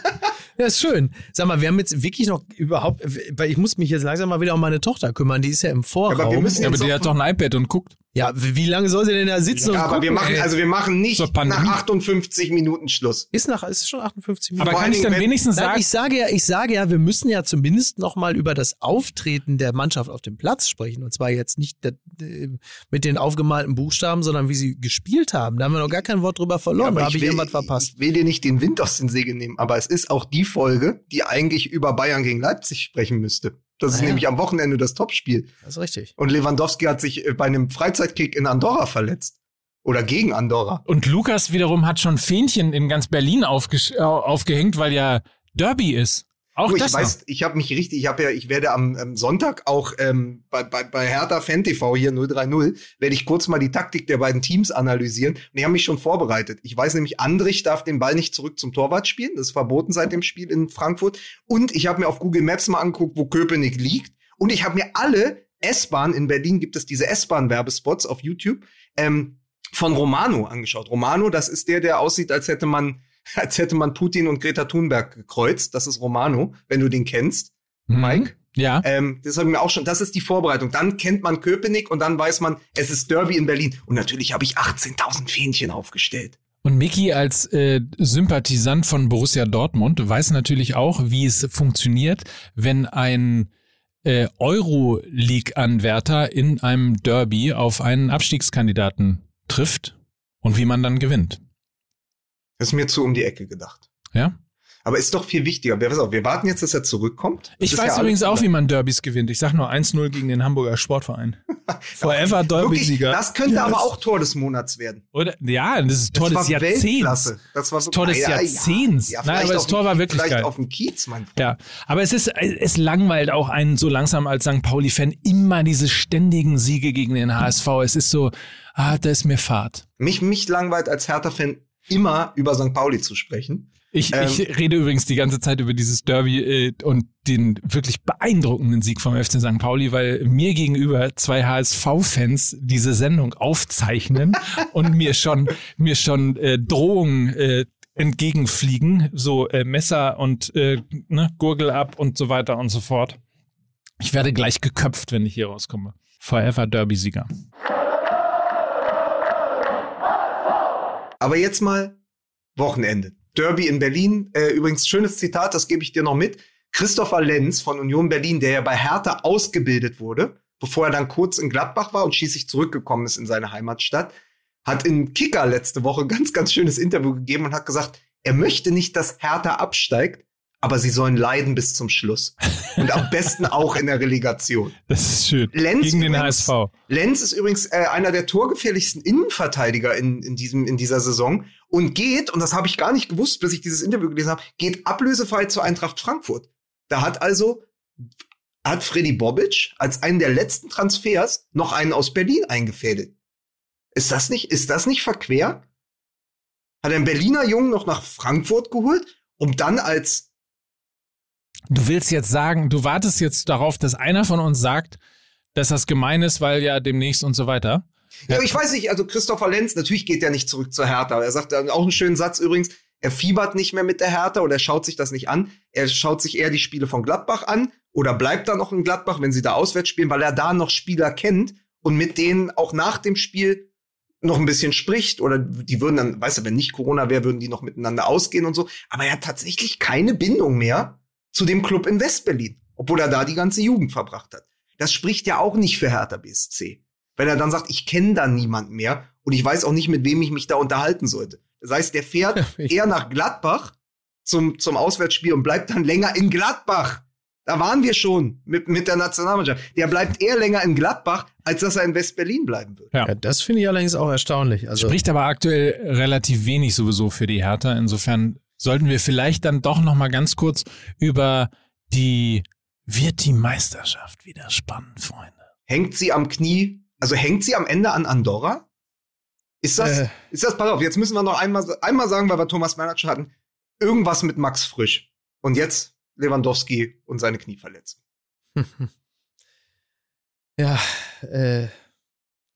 Ja, ist schön. Sag mal, wir haben jetzt wirklich noch überhaupt, weil ich muss mich jetzt langsam mal wieder um meine Tochter kümmern, die ist ja im Vorraum. Aber wir müssen ja, aber die hat doch ein iPad und guckt. Ja, wie lange soll sie denn da sitzen und Ja, aber gucken, wir machen, ey? also wir machen nicht nach 58 Minuten Schluss. ist nach, ist schon 58 Minuten. Aber kann ich dann wenigstens sagen, ich sage ja, ich sage ja, wir müssen ja zumindest noch mal über das Auftreten der Mannschaft auf dem Platz sprechen. Und zwar jetzt nicht äh, mit den aufgemalten Buchstaben, sondern wie sie gespielt haben. Da haben wir noch gar kein Wort drüber verloren. Aber da habe ich will- irgendwas verpasst. Ich will dir nicht den Wind aus den Segeln nehmen, aber es ist auch die Folge, die eigentlich über Bayern gegen Leipzig sprechen müsste. Das ist Ah ja. nämlich am Wochenende das Topspiel. Das ist richtig. Und Lewandowski hat sich äh, bei einem Freizeitkick in Andorra verletzt. Oder gegen Andorra. und Lukas wiederum hat schon Fähnchen in ganz Berlin aufgehängt, weil ja Derby ist. Auch Du, ich das noch. weiß, ich habe mich richtig, ich habe ja, ich werde am, am Sonntag auch ähm, bei, bei, bei Hertha Fan TV hier 030, werde ich kurz mal die Taktik der beiden Teams analysieren. Und ich habe mich schon vorbereitet. Ich weiß nämlich, Andrich darf den Ball nicht zurück zum Torwart spielen. Das ist verboten seit dem Spiel in Frankfurt. Und ich habe mir auf Google Maps mal angeguckt, wo Köpenick liegt. Und ich habe mir alle S-Bahn, in Berlin gibt es diese S-Bahn-Werbespots auf YouTube, ähm, von Romano angeschaut. Romano, das ist der, der aussieht, als hätte man, als hätte man Putin und Greta Thunberg gekreuzt. Das ist Romano, wenn du den kennst. Mhm. Mike? Ja. Ähm, das haben wir auch schon. Das ist die Vorbereitung. Dann kennt man Köpenick und dann weiß man, es ist Derby in Berlin. Und natürlich habe ich 18.000 Fähnchen aufgestellt. Und Mickey als äh, Sympathisant von Borussia Dortmund weiß natürlich auch, wie es funktioniert, wenn ein äh, Euroleague-Anwärter in einem Derby auf einen Abstiegskandidaten trifft und wie man dann gewinnt. Das ist mir zu um die Ecke gedacht. Ja? Aber ist doch viel wichtiger. Wir, auf, wir warten jetzt, dass er zurückkommt. Das Ich weiß ja übrigens auch, wie man Derbys gewinnt. Ich sag nur 1-0 gegen den Hamburger Sportverein. Forever Derby-Sieger. das könnte Ja, aber das- auch Tor des Monats werden. Oder, ja, das ist Tor das des Jahrzehnts. Weltklasse. Das war so Tor des Ja, ja, Jahrzehnts. Ja, Nein, aber das Tor dem- war wirklich vielleicht geil. auf dem Kiez, mein Freund. Ja, aber es ist, es langweilt auch einen so langsam als St. Pauli-Fan immer diese ständigen Siege gegen den HSV. Es ist so, ah, da ist mir Fahrt. Mich, mich langweilt als Hertha-Fan immer über St. Pauli zu sprechen. Ich, Ähm. ich rede übrigens die ganze Zeit über dieses Derby äh, und den wirklich beeindruckenden Sieg vom FC St. Pauli, weil mir gegenüber zwei HSV-Fans diese Sendung aufzeichnen und mir schon mir schon äh, Drohungen äh, entgegenfliegen, so äh, Messer und äh, ne, Gurgel ab und so weiter und so fort. Ich werde gleich geköpft, wenn ich hier rauskomme. Forever Derby-Sieger. Aber jetzt mal Wochenende. Derby in Berlin. Äh, übrigens, schönes Zitat, das gebe ich dir noch mit. Christopher Lenz von Union Berlin, der ja bei Hertha ausgebildet wurde, bevor er dann kurz in Gladbach war und schließlich zurückgekommen ist in seine Heimatstadt, hat in Kicker letzte Woche ganz, ganz schönes Interview gegeben und hat gesagt, er möchte nicht, dass Hertha absteigt, aber sie sollen leiden bis zum Schluss. Und am besten auch in der Relegation. Das ist schön. Lenz Gegen den übrigens- HSV. Lenz ist übrigens äh, einer der torgefährlichsten Innenverteidiger in, in, diesem, in dieser Saison und geht, und das habe ich gar nicht gewusst, bis ich dieses Interview gelesen habe, geht ablösefrei zur Eintracht Frankfurt. Da hat also hat Freddy Bobic als einen der letzten Transfers noch einen aus Berlin eingefädelt. Ist das nicht, ist das nicht verquer? Hat er einen Berliner Jungen noch nach Frankfurt geholt, um dann als Du willst jetzt sagen, du wartest jetzt darauf, dass einer von uns sagt, dass das gemein ist, weil ja demnächst und so weiter. Ja, ich weiß nicht, also Christopher Lenz, natürlich geht er nicht zurück zur Hertha. Er sagt dann auch einen schönen Satz übrigens, er fiebert nicht mehr mit der Hertha oder er schaut sich das nicht an. Er schaut sich eher die Spiele von Gladbach an oder bleibt dann noch in Gladbach, wenn sie da auswärts spielen, weil er da noch Spieler kennt und mit denen auch nach dem Spiel noch ein bisschen spricht oder die würden dann, weißt du, wenn nicht Corona wäre, würden die noch miteinander ausgehen und so. Aber er hat tatsächlich keine Bindung mehr zu dem Club in Westberlin, obwohl er da die ganze Jugend verbracht hat. Das spricht ja auch nicht für Hertha BSC. Wenn er dann sagt, ich kenne da niemand mehr und ich weiß auch nicht, mit wem ich mich da unterhalten sollte. Das heißt, der fährt ich- eher nach Gladbach zum, zum Auswärtsspiel und bleibt dann länger in Gladbach. Da waren wir schon mit, mit der Nationalmannschaft. Der bleibt eher länger in Gladbach, als dass er in West-Berlin bleiben würde. Ja. Ja, das finde ich allerdings auch erstaunlich. Also, Spricht aber aktuell relativ wenig sowieso für die Hertha. Insofern sollten wir vielleicht dann doch noch mal ganz kurz über die wird die Meisterschaft wieder spannend, Freunde. Hängt sie am Knie, also hängt sie am Ende an Andorra? Ist das, Äh. ist das, pass auf, jetzt müssen wir noch einmal, einmal sagen, weil wir Thomas Manager hatten, irgendwas mit Max Frisch. Und jetzt Lewandowski und seine Knieverletzung. ja, äh,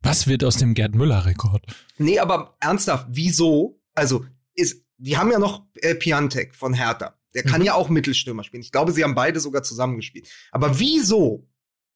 Was wird aus dem Gerd Müller-Rekord? Nee, aber ernsthaft, wieso? Also, ist, die haben ja noch äh, Piantek von Hertha. Der kann Mhm. ja auch Mittelstürmer spielen. Ich glaube, sie haben beide sogar zusammengespielt. Aber wieso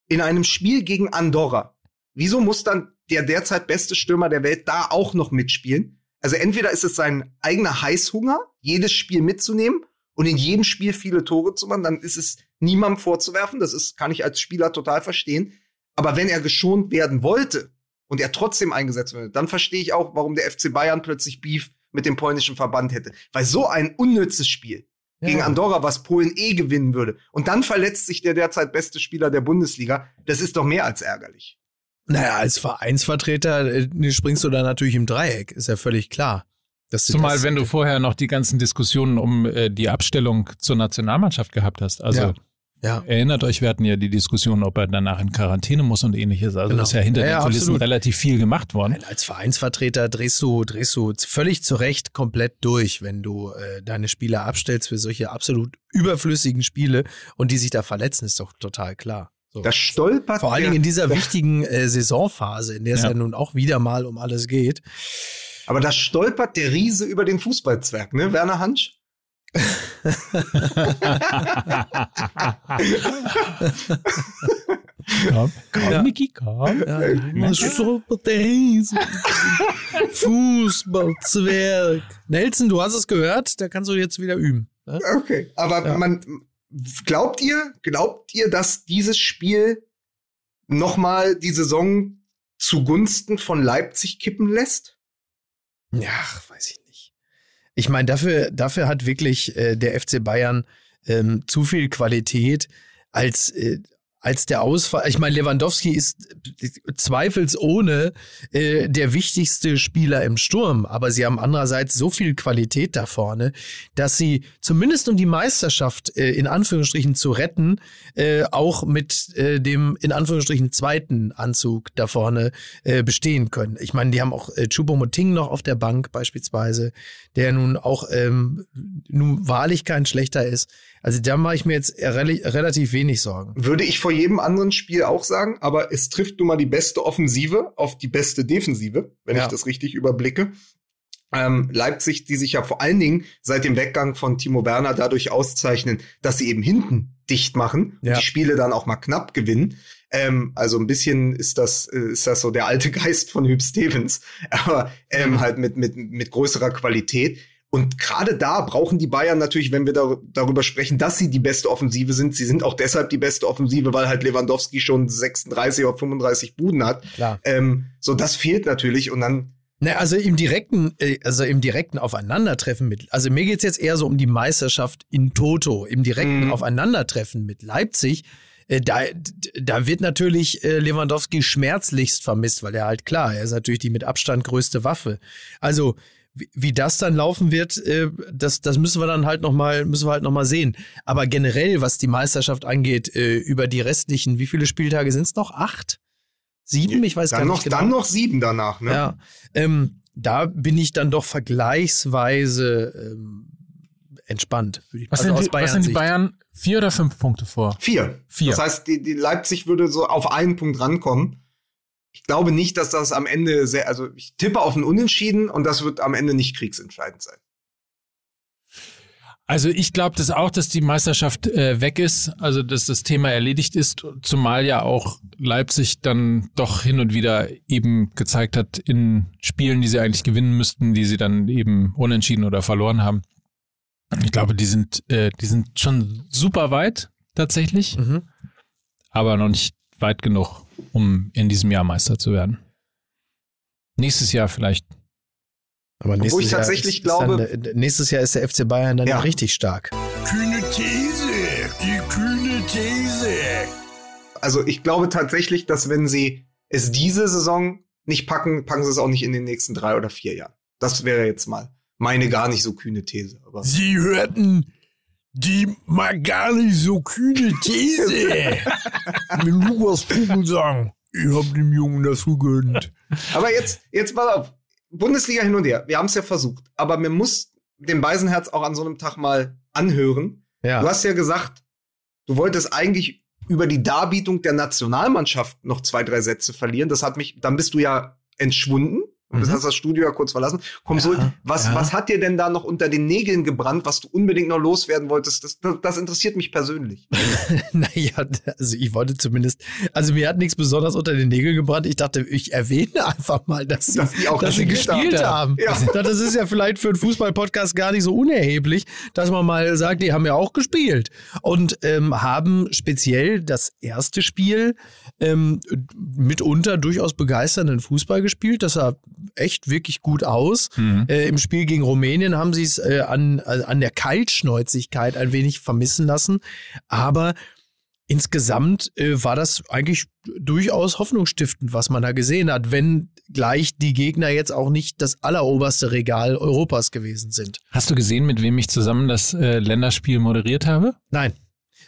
in einem Spiel gegen Andorra, wieso muss dann der derzeit beste Stürmer der Welt da auch noch mitspielen? Also entweder ist es sein eigener Heißhunger, jedes Spiel mitzunehmen und in jedem Spiel viele Tore zu machen, dann ist es niemandem vorzuwerfen. Das ist, kann ich als Spieler total verstehen. Aber wenn er geschont werden wollte und er trotzdem eingesetzt wird, dann verstehe ich auch, warum der FC Bayern plötzlich Beef mit dem polnischen Verband hätte. Weil so ein unnützes Spiel gegen Ja. Andorra, was Polen eh gewinnen würde, und dann verletzt sich der derzeit beste Spieler der Bundesliga, das ist doch mehr als ärgerlich. naja, als Vereinsvertreter äh, springst du da natürlich im Dreieck, ist ja völlig klar. Dass du Zumal, das, wenn du vorher noch die ganzen Diskussionen um äh, die Abstellung zur Nationalmannschaft gehabt hast. Also Ja. Ja. erinnert euch, wir hatten ja die Diskussion, ob er danach in Quarantäne muss und ähnliches. Also Genau. ist ja hinter Ja, den ja, Kulissen absolut. relativ viel gemacht worden. Nein, als Vereinsvertreter drehst du, drehst du völlig zu Recht komplett durch, wenn du äh, deine Spieler abstellst für solche absolut überflüssigen Spiele und die sich da verletzen, ist doch total klar. So. Das stolpert Vor allen Dingen in dieser wichtigen äh, Saisonphase, in der es Ja. ja nun auch wieder mal um alles geht. Aber das stolpert der Riese über den Fußballzwerg, ne, Werner Hansch? Komm, komm, Ja. Niki, komm. Ja, was super Riese. Fußballzwerg. Nelson, du hast es gehört, da kannst du jetzt wieder üben. ne? Okay, aber Ja. man glaubt ihr, glaubt ihr, dass dieses Spiel nochmal die Saison zugunsten von Leipzig kippen lässt? Ja, weiß ich nicht. Ich meine, dafür, dafür hat wirklich äh, der FC Bayern ähm, zu viel Qualität als, äh, als der Ausfall. Ich meine, Lewandowski ist zweifelsohne äh, der wichtigste Spieler im Sturm, aber sie haben andererseits so viel Qualität da vorne, dass sie zumindest um die Meisterschaft äh, in Anführungsstrichen zu retten, äh, auch mit äh, dem in Anführungsstrichen zweiten Anzug da vorne äh, bestehen können. Ich meine, die haben auch äh, Choupo-Moting noch auf der Bank beispielsweise, der nun auch ähm, nun wahrlich kein schlechter ist. Also da mache ich mir jetzt rel relativ wenig Sorgen. Würde ich vor jedem anderen Spiel auch sagen, aber es trifft nun mal die beste Offensive auf die beste Defensive, wenn Ja. ich das richtig überblicke. Ähm, Leipzig, die sich ja vor allen Dingen seit dem Weggang von Timo Werner dadurch auszeichnen, dass sie eben hinten dicht machen und Ja. die Spiele dann auch mal knapp gewinnen. Ähm, also ein bisschen ist das, äh, ist das so der alte Geist von Hüb Stevens, aber ähm, Mhm. halt mit, mit, mit größerer Qualität. Und gerade da brauchen die Bayern natürlich, wenn wir dar darüber sprechen, dass sie die beste Offensive sind. Sie sind auch deshalb die beste Offensive, weil halt Lewandowski schon 36 oder 35 Buden hat. Klar. Ähm, so, das fehlt natürlich. Und dann, Ne, also im direkten, äh, also im direkten Aufeinandertreffen mit, also mir geht's jetzt eher so um die Meisterschaft in Toto, im direkten Mhm. Aufeinandertreffen mit Leipzig. Äh, da, da wird natürlich äh, Lewandowski schmerzlichst vermisst, weil er halt klar, er ist natürlich die mit Abstand größte Waffe. Also wie, wie das dann laufen wird, äh, das, das müssen wir dann halt noch mal, müssen wir halt noch mal sehen. Aber generell, was die Meisterschaft angeht, äh, über die restlichen, wie viele Spieltage sind's noch? Acht? Sieben? Ich weiß gar dann, nicht noch, genau. dann noch sieben danach. Ne? Ja, ähm, da bin ich dann doch vergleichsweise ähm, entspannt. würde ich- Was, also sind, die, was sind die. Bayern? Vier oder fünf Punkte vor? Vier. Vier. Das heißt, die, die Leipzig würde so auf einen Punkt rankommen. Ich glaube nicht, dass das am Ende sehr, also ich tippe auf ein Unentschieden und das wird am Ende nicht kriegsentscheidend sein. Also ich glaube das auch, dass die Meisterschaft äh, weg ist, also dass das Thema erledigt ist, zumal ja auch Leipzig dann doch hin und wieder eben gezeigt hat in Spielen, die sie eigentlich gewinnen müssten, die sie dann eben unentschieden oder verloren haben. Ich glaube, die sind, äh, die sind schon super weit tatsächlich, Mhm. aber noch nicht weit genug, um in diesem Jahr Meister zu werden. Nächstes Jahr vielleicht. Aber Obwohl nächstes ich Jahr tatsächlich ist, glaube- ist dann, nächstes Jahr ist der FC Bayern dann Ja. richtig stark. Kühne These, die kühne These. Also ich glaube tatsächlich, dass wenn sie es diese Saison nicht packen, packen sie es auch nicht in den nächsten drei oder vier Jahren. Das wäre jetzt mal meine gar nicht so kühne These. Aber Sie hörten die mal gar nicht so kühne These. Mit Lukas Vogelsang. Ich hab dem Jungen das gegönnt. Aber jetzt, jetzt mal auf. Bundesliga hin und her. Wir haben es ja versucht. Aber man muss dem Beisenherz auch an so einem Tag mal anhören. Ja. Du hast ja gesagt, du wolltest eigentlich über die Darbietung der Nationalmannschaft noch zwei, drei Sätze verlieren. Das hat mich, dann bist du ja entschwunden. Und Mhm. hast das Studio ja kurz verlassen. Komm, Ja, so, was, ja. was hat dir denn da noch unter den Nägeln gebrannt, was du unbedingt noch loswerden wolltest? Das, das, das interessiert mich persönlich. naja, also ich wollte zumindest, also mir hat nichts besonders unter den Nägeln gebrannt. Ich dachte, ich erwähne einfach mal, dass sie, Dass auch dass sie gespielt gespielt haben. Ja. Dachte, Das ist ja vielleicht für einen Fußball-Podcast gar nicht so unerheblich, dass man mal sagt, die haben ja auch gespielt und ähm, haben speziell das erste Spiel ähm, mitunter durchaus begeisternden Fußball gespielt. Das sah echt wirklich gut aus. Äh, Im Spiel gegen Rumänien haben sie es äh, an, also an der Kaltschnäuzigkeit ein wenig vermissen lassen. Aber insgesamt äh, war das eigentlich durchaus hoffnungsstiftend, was man da gesehen hat, wenn gleich die Gegner jetzt auch nicht das alleroberste Regal Europas gewesen sind. Hast du gesehen, mit wem ich zusammen das äh, Länderspiel moderiert habe? Nein.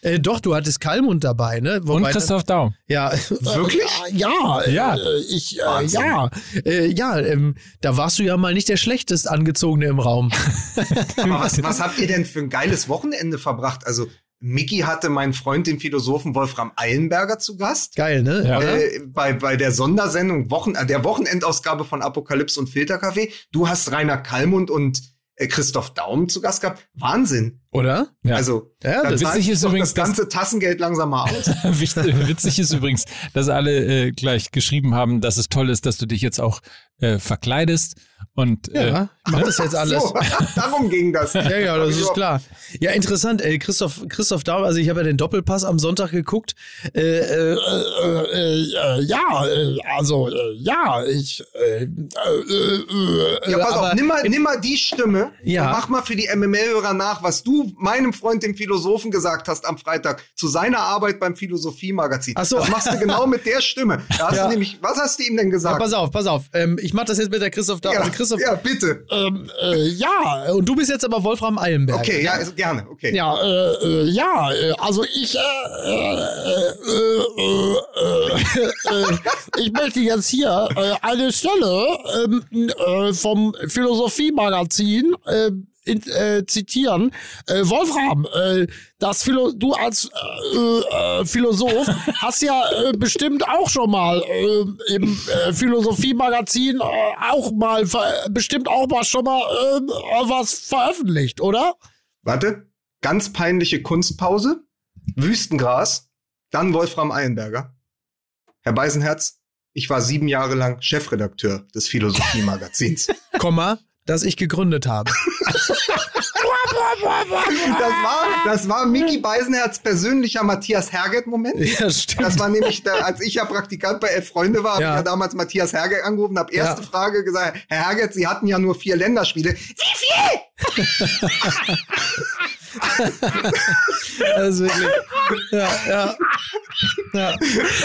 Äh, doch, du hattest Kalmund dabei, ne? Und Wobei- Christoph Daum. Ja, Wirklich? Ja, Ja. Äh, ich, äh, Wahnsinn. ja, äh, ja, ähm, da warst du ja mal nicht der schlechtest angezogene im Raum. Aber was, was habt ihr denn für ein geiles Wochenende verbracht? Also, Mickey hatte meinen Freund, den Philosophen Wolfram Eilenberger, zu Gast. Geil, ne? Ja. Äh, bei, bei der Sondersendung, Wochen, äh, der Wochenendausgabe von Apokalypse und Filterkaffee. Du hast Rainer Kallmund und äh, Christoph Daum zu Gast gehabt. Wahnsinn. Oder? Ja. Also, Ja, das- witzig ist übrigens, das ganze Tassengeld langsam mal aus. Witzig ist übrigens, dass alle äh, gleich geschrieben haben, dass es toll ist, dass du dich jetzt auch äh, verkleidest. Und äh, Ja, ich mach das jetzt alles. So, darum ging das. Ja, ja, das ist klar. Ja, interessant, ey, Christoph, Christoph Daum, also ich habe ja den Doppelpass am Sonntag geguckt. Äh, äh, äh, äh, ja, äh, also, äh, ja, ich, äh, äh, äh, Ja, pass auf, nimm mal, nimm mal die Stimme Ja. und mach mal für die MML-Hörer nach, was du meinem Freund, dem Philosophen, gesagt hast am Freitag zu seiner Arbeit beim Philosophie-Magazin. So. Das machst du genau mit der Stimme. Da hast Ja. du nämlich, was hast du ihm denn ja, gesagt? pass auf, pass auf. Ähm, ich mach das jetzt mit der Christoph Daum. ja, also Christoph, ja, bitte. ähm, äh, ja, und du bist jetzt aber Wolfram Eilenberg. Okay, ja, also gerne, okay. Ja, äh, äh, ja, äh, also ich, äh, äh, ich möchte jetzt hier eine Stelle ähm, äh, vom Philosophie-Magazin in, äh, zitieren. Äh, Wolfram, äh, das Philo du als äh, äh, Philosoph hast ja äh, bestimmt auch schon mal äh, im äh, Philosophie-Magazin äh, auch mal, bestimmt auch mal schon mal äh, was veröffentlicht, oder? Warte, ganz peinliche Kunstpause, Wüstengras, dann Wolfram Eilenberger. Herr Beisenherz, ich war sieben Jahre lang Chefredakteur des Philosophie-Magazins. Komma, das ich gegründet habe. Das war, das war Mickey Beisenherz persönlicher Matthias Herget-Moment. Ja, stimmt. Das war nämlich, der, als ich ja Praktikant bei Elf Freunde war, habe Ja. ich ja damals Matthias Herget angerufen, habe erste Ja. Frage gesagt, Herr Herget, Sie hatten ja nur vier Länderspiele. Wie viel? Das ist wirklich. Ja, ja. Ja,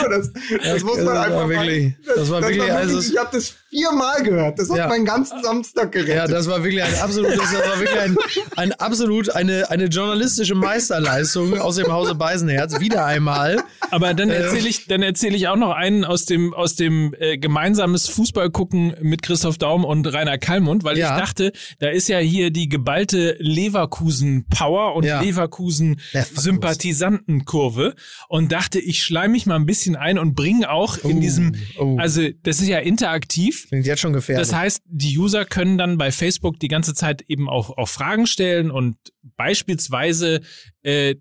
Das, das muss man das war einfach wirklich- mal, das war wirklich- also ich habe das viermal gehört. Das hat Ja. meinen ganzen Samstag gerettet. ja, das war wirklich ein absolutes, das war wirklich ein, ein absolut eine, eine journalistische Meisterleistung aus dem Hause Beisenherz. Wieder einmal. Aber dann Äh. erzähle ich, dann erzähle ich auch noch einen aus dem aus dem äh, gemeinsames Fußballgucken mit Christoph Daum und Rainer Kallmund, weil Ja. ich dachte, da ist ja hier die geballte Leverkusen Power und Ja. Leverkusen Leverkusen. Sympathisantenkurve und dachte, ich schleim mich mal ein bisschen ein und bringe auch in Oh, diesem, oh. also das ist ja interaktiv. Klingt jetzt schon gefährlich. Das heißt, die User können dann bei Facebook die ganze Zeit eben auch, auch Fragen stellen und beispielsweise äh,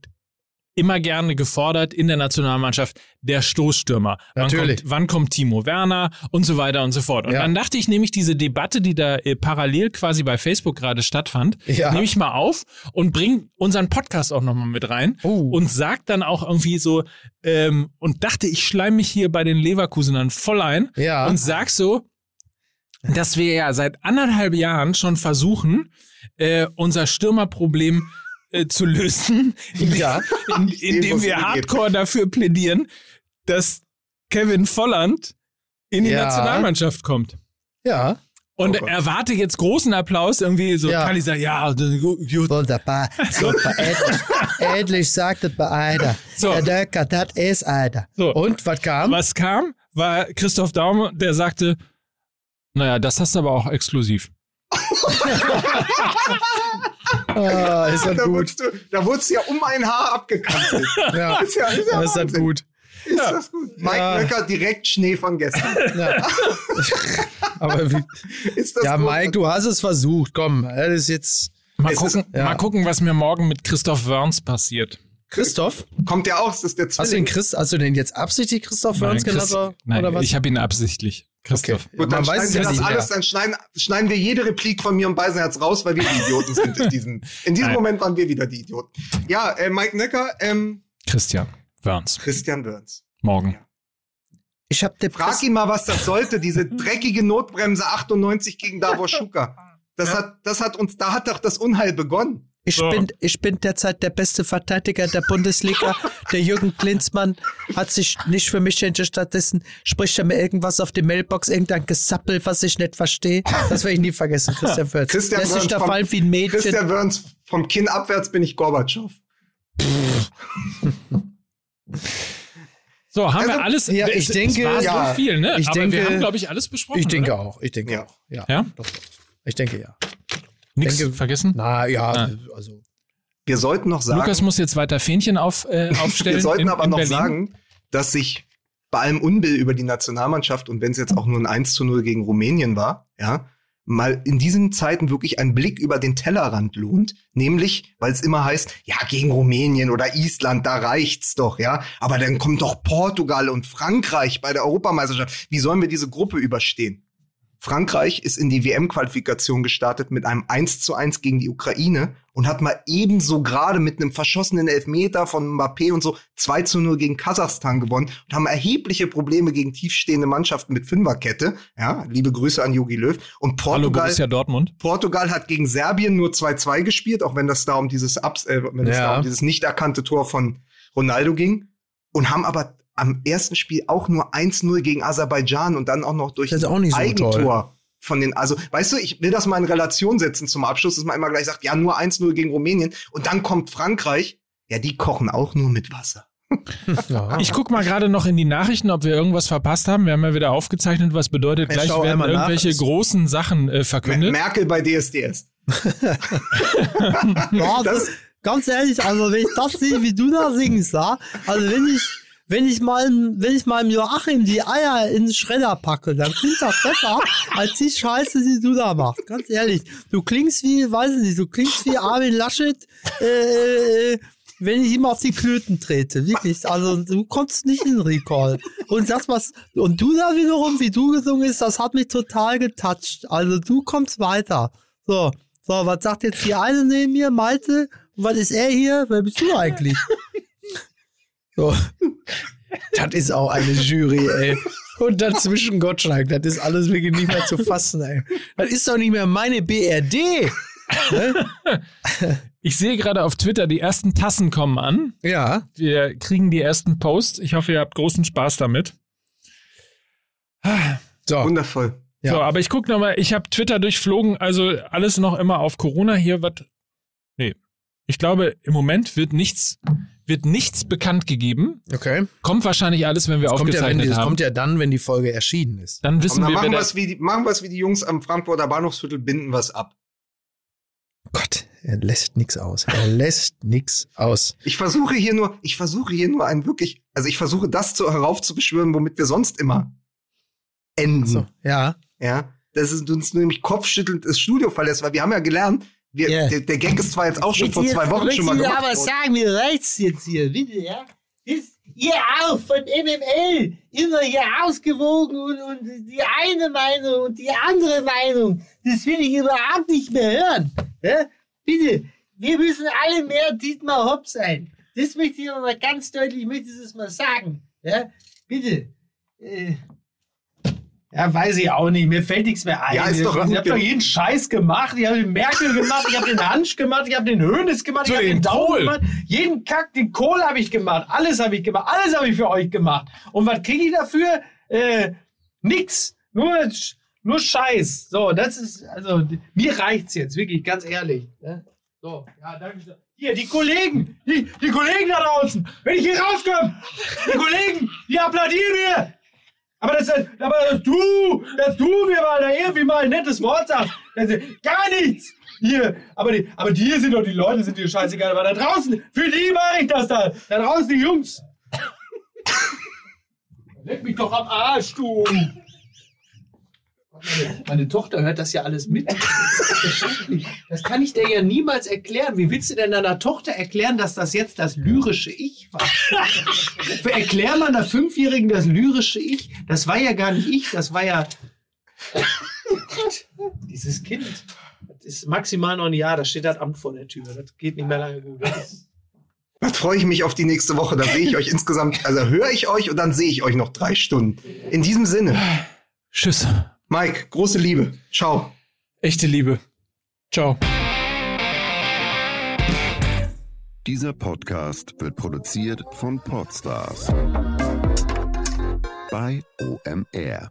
immer gerne gefordert in der Nationalmannschaft der Stoßstürmer. Wann Natürlich. Kommt, wann kommt Timo Werner und so weiter und so fort. Und Ja. dann dachte ich nämlich, diese Debatte, die da äh, parallel quasi bei Facebook gerade stattfand, Ja. nehme ich mal auf und bring unseren Podcast auch nochmal mit rein Oh. und sag dann auch irgendwie so, ähm, und dachte, ich schleim mich hier bei den Leverkusenern voll ein Ja. und sag so, dass wir ja seit anderthalb Jahren schon versuchen, äh, unser Stürmerproblem äh, zu lösen, ja. in, indem wir hardcore dafür plädieren, dass Kevin Volland in die Ja. Nationalmannschaft kommt. Ja. Und Oh erwarte jetzt großen Applaus, irgendwie so Ja. Kali sagt, ja, gut, gut. Wunderbar. Super. Endlich, endlich sagt es bei einer. So. Der Döcker, das ist einer. So. Und was kam? Was kam, war Christoph Daume, der sagte, naja, das hast du aber auch exklusiv. Ah, ist das da, gut. wurdest du, da wurdest du ja um ein Haar abgekanzelt. Ja. ist ja, ist ja Das ist Wahnsinn. gut. Ist das gut? Mike Ja. Nöcker, direkt Schnee von gestern. Ja. Aber wie, Ist das ja, gut? Mike, du hast es versucht. Komm, das ist jetzt. Mal gucken, ist- ja. mal gucken, was mir morgen mit Christoph Wörns passiert. Christoph? Kommt ja auch, das ist der Hast du den Zwilling. Chris, hast du den jetzt absichtlich Christoph Wörns genannt? Chris- nein oder was? ich habe ihn absichtlich. Christoph. Okay. Gut, dann Man schneiden wir ja das alles, dann schneiden, schneiden wir jede Replik von mir und Beisenherz raus, weil wir die Idioten sind. In diesem, in diesem Nein. Moment waren wir wieder die Idioten. Ja, äh, Mike Nöcker, ähm, Christian Wörns. Christian Wörns. Morgen. Ich hab den Frag ihn mal, was das sollte, diese dreckige Notbremse 98 gegen Davos Schuka. Das hat, das hat uns, da hat doch das Unheil begonnen. Ich, So. bin, ich bin derzeit der beste Verteidiger der Bundesliga. Der Jürgen Klinsmann hat sich nicht für mich entschieden. Stattdessen spricht er mir irgendwas auf die Mailbox, irgendein Gesappel, was ich nicht verstehe. Das werde ich nie vergessen, Christian Fürth. Christian Lässt sich Wörns da vom- fallen wie ein Mädchen. Christian Wörns, vom Kinn abwärts bin ich Gorbatschow. So, haben Also, wir alles. ja, ich es, denke, es war ja, so viel, ne? ich Aber wir denke- haben, glaube ich, alles besprochen. Ich denke oder? auch. Ich denke Ja. auch. Ja. Ja? Doch, doch. Ich denke ja. Nichts vergessen. Na ja, Ah. also. Wir sollten noch sagen, Lukas muss jetzt weiter Fähnchen auf, äh, aufstellen. wir sollten in, aber in noch Berlin. sagen, dass sich bei allem Unbill über die Nationalmannschaft und wenn es jetzt auch nur ein 1 zu 0 gegen Rumänien war, ja, mal in diesen Zeiten wirklich ein Blick über den Tellerrand lohnt, nämlich, weil es immer heißt, ja, gegen Rumänien oder Island, da reicht's doch, ja, aber dann kommt doch Portugal und Frankreich bei der Europameisterschaft. Wie sollen wir diese Gruppe überstehen? Frankreich ist in die WM-Qualifikation gestartet mit einem 1 zu 1 gegen die Ukraine und hat mal ebenso gerade mit einem verschossenen Elfmeter von Mbappé und so 2 zu 0 gegen Kasachstan gewonnen und haben erhebliche Probleme gegen tiefstehende Mannschaften mit Fünferkette. Ja, liebe Grüße an Jogi Löw. Und Hallo Portugal, Borussia Dortmund. Portugal hat gegen Serbien nur 2-2 gespielt, auch wenn das da um dieses, Abs äh, wenn es Ja. da um dieses nicht erkannte Tor von Ronaldo ging. Und haben aber am ersten Spiel auch nur 1-0 gegen Aserbaidschan und dann auch noch durch Das ist auch nicht so Eigentor toll. von den, also, weißt du, ich will das mal in Relation setzen zum Abschluss, dass man immer gleich sagt, ja, nur 1-0 gegen Rumänien und dann kommt Frankreich. Ja, die kochen auch nur mit Wasser. Ja. Ich guck mal gerade noch in die Nachrichten, ob wir irgendwas verpasst haben. Wir haben ja wieder aufgezeichnet, was bedeutet, Ja, gleich werden einmal nach. irgendwelche großen Sachen äh, verkündet. Merkel bei DSDS. Das, ganz ehrlich, also wenn ich das sehe, wie du da singst, ja, also wenn ich, wenn ich mal, wenn ich mal im Joachim die Eier in den Schredder packe, dann klingt das besser als die Scheiße, die du da machst. Ganz ehrlich, du klingst wie, weiß ich nicht, du klingst wie Armin Laschet, äh, äh, wenn ich ihm auf die Klöten trete, wirklich. Also du kommst nicht in den Recall. Und das was und du da wiederum, wie du gesungen hast, das hat mich total getoucht. Also du kommst weiter. So, so, was sagt jetzt die eine neben mir, Malte? Was ist er hier? Wer bist du eigentlich? So. Das ist auch eine Jury, ey. Und dazwischen Gottschalk, das ist alles wirklich nicht mehr zu fassen, ey. Das ist doch nicht mehr meine BRD. Ich sehe gerade auf Twitter, die ersten Tassen kommen an. Ja. Wir kriegen die ersten Posts. Ich hoffe, ihr habt großen Spaß damit. So. Wundervoll. Ja. So, aber ich gucke nochmal, ich habe Twitter durchflogen, also alles noch immer auf Corona hier. Was? Nee. Ich glaube, im Moment wird nichts, wird nichts bekannt gegeben. Okay. Kommt wahrscheinlich alles, wenn wir Das kommt, ja, wenn aufgezeichnet die, das haben. kommt ja dann, wenn die Folge erschienen ist. dann wissen dann wir, machen wir es wie, die- machen wir es wie die Jungs am Frankfurter Bahnhofsviertel, binden was ab. Gott, er lässt nix aus. Er lässt nix aus. Ich versuche hier nur, ich versuche hier nur ein wirklich, also ich versuche das zu, heraufzubeschwören, womit wir sonst immer enden. So, ja. Ja, das ist uns nämlich kopfschüttelnd das Studio verlässt, weil wir haben ja gelernt, wir, Ja. der, der Gag ist zwar jetzt auch schon vor zwei Wochen schon mal gemacht aber worden. sagen, mir reicht's jetzt hier, bitte, ja? Ist ihr auch von MML immer hier ausgewogen und, und die eine Meinung und die andere Meinung, das will ich überhaupt nicht mehr hören. Ja? Bitte, wir müssen alle mehr Dietmar Hopp sein. Das möchte ich mal ganz deutlich, ich möchte das mal sagen. Ja? Bitte. Äh, ja, weiß ich auch nicht. Mir fällt nichts mehr ein. Ja, ist doch ich habe doch jeden Scheiß gemacht. Ich habe den Merkel gemacht, ich habe den Hansch gemacht, ich habe den Hönes gemacht, ich habe den den Daum gemacht. Jeden Kack, den Kohl habe ich gemacht. Alles habe ich gemacht. Alles habe ich für euch gemacht. Und was kriege ich dafür? Äh, nix. Nur, nur Scheiß. So, das ist, also, mir reicht's jetzt, wirklich, ganz ehrlich. Ne? So, ja, danke schön. Hier, die Kollegen, die, die Kollegen da draußen, wenn ich hier rauskomme, die Kollegen, die applaudieren mir. Aber das, aber dass du, dass du mir mal da irgendwie mal ein nettes Wort sagst, das ist gar nichts. Hier, aber die, aber die sind doch die Leute, sind dir scheißegal. Aber da draußen, für die mache ich das da. Da draußen die Jungs. Leck mich doch am Arsch, du. Meine, meine Tochter hört das ja alles mit. Das kann ich dir ja niemals erklären. Wie willst du denn deiner Tochter erklären, dass das jetzt das lyrische Ich war? Erklär mal einer Fünfjährigen das lyrische Ich. Das war ja gar nicht ich, das war ja dieses Kind. Das ist maximal noch ein Jahr, da steht das Amt vor der Tür. Das geht nicht mehr lange gut. Da freue ich mich auf die nächste Woche. Da sehe ich euch insgesamt, also höre ich euch und dann sehe ich euch noch drei Stunden. In diesem Sinne, Tschüss. Mike, große Liebe. Ciao. Echte Liebe. Ciao. Dieser Podcast wird produziert von Podstars bei OMR.